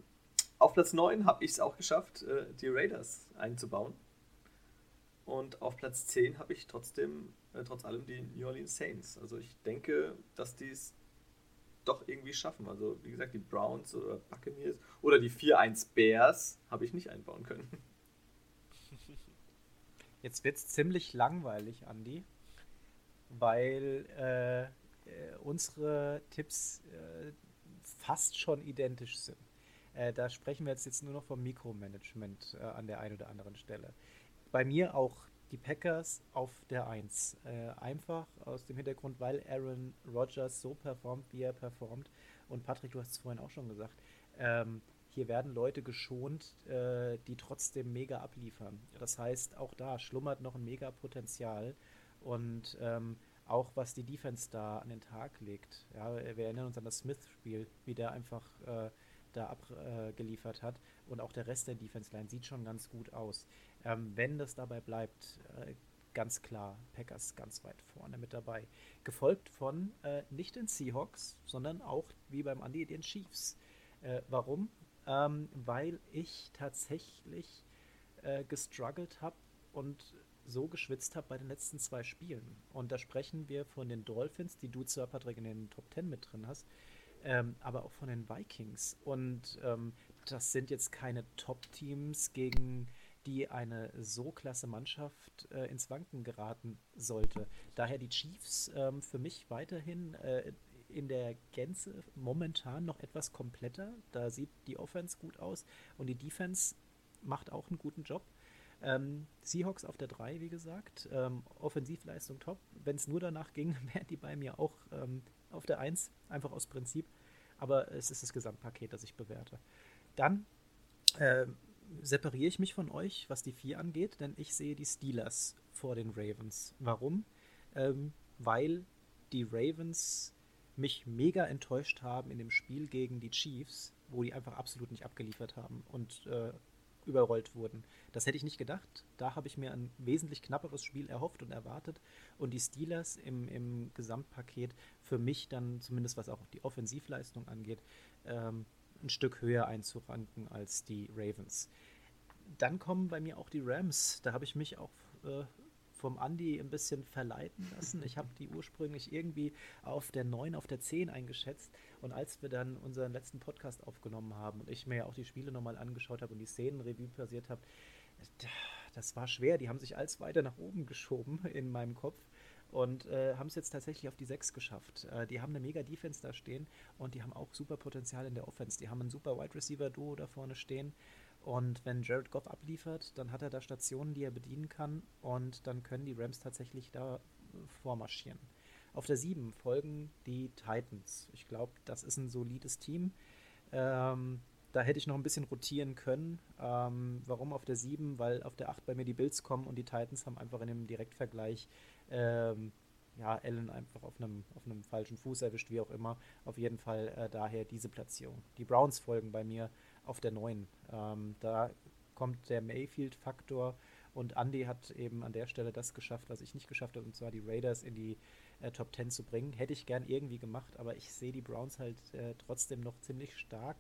auf Platz 9 habe ich es auch geschafft, äh, die Raiders einzubauen. Und auf Platz 10 habe ich trotzdem, äh, trotz allem, die New Orleans Saints. Also ich denke, dass die es doch irgendwie schaffen. Also, wie gesagt, die Browns oder Buccaneers oder die 4-1 Bears habe ich nicht einbauen können. Jetzt wird es ziemlich langweilig, Andy, weil äh, äh, unsere Tipps äh, fast schon identisch sind. Äh, da sprechen wir jetzt, jetzt nur noch vom Mikromanagement äh, an der einen oder anderen Stelle. Bei mir auch die Packers auf der 1. Äh, einfach aus dem Hintergrund, weil Aaron Rodgers so performt, wie er performt. Und Patrick, du hast es vorhin auch schon gesagt. Ähm, hier werden Leute geschont, äh, die trotzdem mega abliefern. Das heißt, auch da schlummert noch ein mega Potenzial. Und ähm, auch was die Defense da an den Tag legt. Ja, wir erinnern uns an das Smith-Spiel, wie der einfach äh, da abgeliefert äh, hat. Und auch der Rest der Defense-Line sieht schon ganz gut aus. Ähm, wenn das dabei bleibt, äh, ganz klar, Packers ganz weit vorne mit dabei. Gefolgt von äh, nicht den Seahawks, sondern auch wie beim Andy den Chiefs. Äh, warum? Ähm, weil ich tatsächlich äh, gestruggelt habe und so geschwitzt habe bei den letzten zwei Spielen. Und da sprechen wir von den Dolphins, die du zwar, Patrick, in den Top Ten mit drin hast, ähm, aber auch von den Vikings. Und ähm, das sind jetzt keine Top-Teams, gegen die eine so klasse Mannschaft äh, ins Wanken geraten sollte. Daher die Chiefs ähm, für mich weiterhin äh, in der Gänze momentan noch etwas kompletter. Da sieht die Offense gut aus und die Defense macht auch einen guten Job. Ähm, Seahawks auf der 3, wie gesagt. Ähm, Offensivleistung top. Wenn es nur danach ging, wären die bei mir auch ähm, auf der 1, einfach aus Prinzip. Aber es ist das Gesamtpaket, das ich bewerte. Dann äh, separiere ich mich von euch, was die 4 angeht, denn ich sehe die Steelers vor den Ravens. Warum? Ähm, weil die Ravens mich mega enttäuscht haben in dem Spiel gegen die Chiefs, wo die einfach absolut nicht abgeliefert haben und äh, überrollt wurden. Das hätte ich nicht gedacht. Da habe ich mir ein wesentlich knapperes Spiel erhofft und erwartet. Und die Steelers im, im Gesamtpaket für mich dann, zumindest was auch die Offensivleistung angeht, ähm, ein Stück höher einzuranken als die Ravens. Dann kommen bei mir auch die Rams. Da habe ich mich auch äh, vom Andy ein bisschen verleiten lassen. Ich habe die ursprünglich irgendwie auf der 9, auf der 10 eingeschätzt. Und als wir dann unseren letzten Podcast aufgenommen haben und ich mir ja auch die Spiele nochmal angeschaut habe und die Szenenrevue passiert habe, das war schwer. Die haben sich als weiter nach oben geschoben in meinem Kopf und äh, haben es jetzt tatsächlich auf die 6 geschafft. Äh, die haben eine mega Defense da stehen und die haben auch super Potenzial in der Offense. Die haben ein super Wide Receiver Duo da vorne stehen und wenn Jared Goff abliefert, dann hat er da Stationen, die er bedienen kann und dann können die Rams tatsächlich da äh, vormarschieren. Auf der 7 folgen die Titans. Ich glaube, das ist ein solides Team. Ähm, da hätte ich noch ein bisschen rotieren können. Ähm, warum auf der 7? Weil auf der 8 bei mir die Bills kommen und die Titans haben einfach in dem Direktvergleich ähm, ja, Allen einfach auf einem, auf falschen Fuß erwischt, wie auch immer. Auf jeden Fall äh, daher diese Platzierung. Die Browns folgen bei mir auf der 9. Ähm, da kommt der Mayfield-Faktor und Andy hat eben an der Stelle das geschafft, was ich nicht geschafft habe, und zwar die Raiders in die äh, Top 10 zu bringen. Hätte ich gern irgendwie gemacht, aber ich sehe die Browns halt äh, trotzdem noch ziemlich stark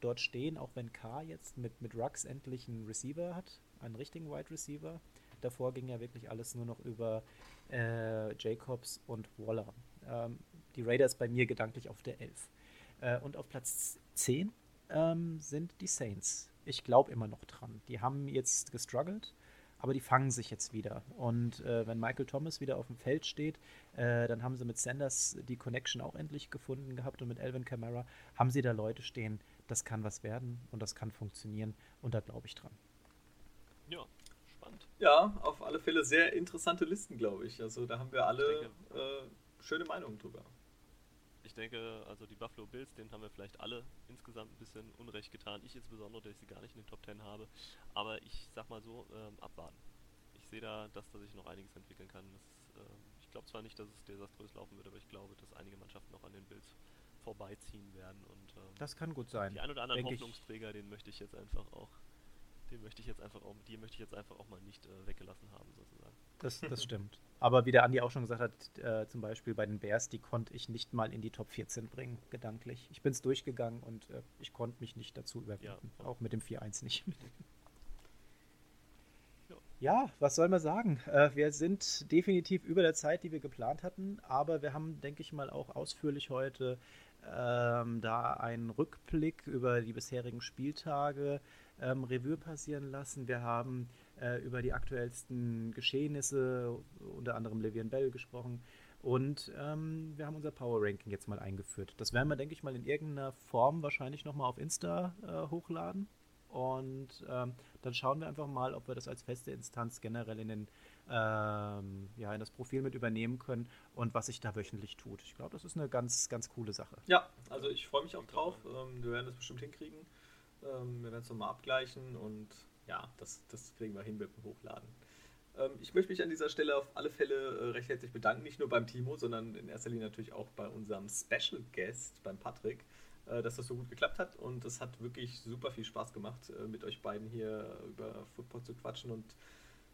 dort stehen, auch wenn K jetzt mit, mit Rux endlich einen Receiver hat, einen richtigen Wide Receiver. Davor ging ja wirklich alles nur noch über äh, Jacobs und Waller. Ähm, die Raiders bei mir gedanklich auf der 11. Äh, und auf Platz 10 ähm, sind die Saints. Ich glaube immer noch dran. Die haben jetzt gestruggelt, aber die fangen sich jetzt wieder. Und äh, wenn Michael Thomas wieder auf dem Feld steht, äh, dann haben sie mit Sanders die Connection auch endlich gefunden gehabt und mit Elvin Kamara haben sie da Leute stehen. Das kann was werden und das kann funktionieren und da glaube ich dran. Ja, spannend. Ja, auf alle Fälle sehr interessante Listen, glaube ich. Also da haben wir alle denke, äh, schöne Meinungen drüber ich denke, also die Buffalo Bills, denen haben wir vielleicht alle insgesamt ein bisschen Unrecht getan. Ich insbesondere, dass ich sie gar nicht in den Top 10 habe. Aber ich sag mal so, ähm, abwarten. Ich sehe da, dass da sich noch einiges entwickeln kann. Das, ähm, ich glaube zwar nicht, dass es desaströs laufen wird, aber ich glaube, dass einige Mannschaften noch an den Bills vorbeiziehen werden. Und, ähm, das kann gut sein. Die ein oder anderen Hoffnungsträger, den möchte ich jetzt einfach auch, den möchte ich jetzt einfach auch, die möchte ich jetzt einfach auch mal nicht äh, weggelassen haben, sozusagen. Das, das stimmt. Aber wie der Andi auch schon gesagt hat, äh, zum Beispiel bei den Bears, die konnte ich nicht mal in die Top 14 bringen, gedanklich. Ich bin es durchgegangen und äh, ich konnte mich nicht dazu überwinden. Ja, auch mit dem 4-1 nicht. Ja, was soll man sagen? Äh, wir sind definitiv über der Zeit, die wir geplant hatten, aber wir haben, denke ich mal, auch ausführlich heute ähm, da einen Rückblick über die bisherigen Spieltage ähm, Revue passieren lassen. Wir haben äh, über die aktuellsten Geschehnisse, unter anderem Levian Bell, gesprochen. Und ähm, wir haben unser Power Ranking jetzt mal eingeführt. Das werden wir, denke ich mal, in irgendeiner Form wahrscheinlich nochmal auf Insta äh, hochladen. Und ähm, dann schauen wir einfach mal, ob wir das als feste Instanz generell in, den, ähm, ja, in das Profil mit übernehmen können und was sich da wöchentlich tut. Ich glaube, das ist eine ganz, ganz coole Sache. Ja, also ich freue mich auch drauf. Ähm, wir werden das bestimmt hinkriegen. Ähm, wir werden es nochmal abgleichen und ja, das, das kriegen wir hin mit dem Hochladen. Ähm, ich möchte mich an dieser Stelle auf alle Fälle äh, recht herzlich bedanken, nicht nur beim Timo, sondern in erster Linie natürlich auch bei unserem Special Guest, beim Patrick, äh, dass das so gut geklappt hat und es hat wirklich super viel Spaß gemacht, äh, mit euch beiden hier über Football zu quatschen und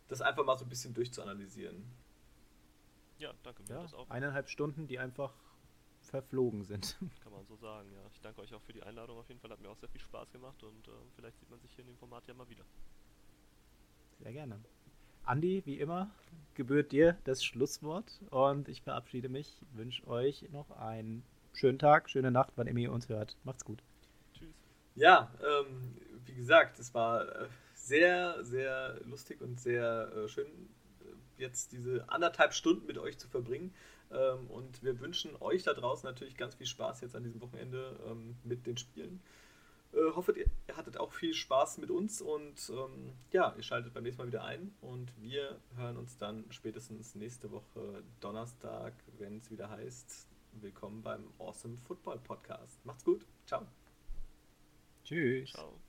das einfach mal so ein bisschen durchzuanalysieren. Ja, danke mir ja, das auch. Eineinhalb Stunden, die einfach verflogen sind. Kann man so sagen, ja. Ich danke euch auch für die Einladung auf jeden Fall, hat mir auch sehr viel Spaß gemacht und äh, vielleicht sieht man sich hier in dem Format ja mal wieder. Sehr gerne. Andi, wie immer, gebührt dir das Schlusswort und ich verabschiede mich, wünsche euch noch einen schönen Tag, schöne Nacht, wann immer ihr uns hört. Macht's gut. Tschüss. Ja, ähm, wie gesagt, es war äh, sehr, sehr lustig und sehr äh, schön, äh, jetzt diese anderthalb Stunden mit euch zu verbringen. Ähm, und wir wünschen euch da draußen natürlich ganz viel Spaß jetzt an diesem Wochenende ähm, mit den Spielen. Äh, hoffet, ihr hattet auch viel Spaß mit uns und ähm, ja, ihr schaltet beim nächsten Mal wieder ein und wir hören uns dann spätestens nächste Woche Donnerstag, wenn es wieder heißt, willkommen beim Awesome Football Podcast. Macht's gut. Ciao. Tschüss. Ciao.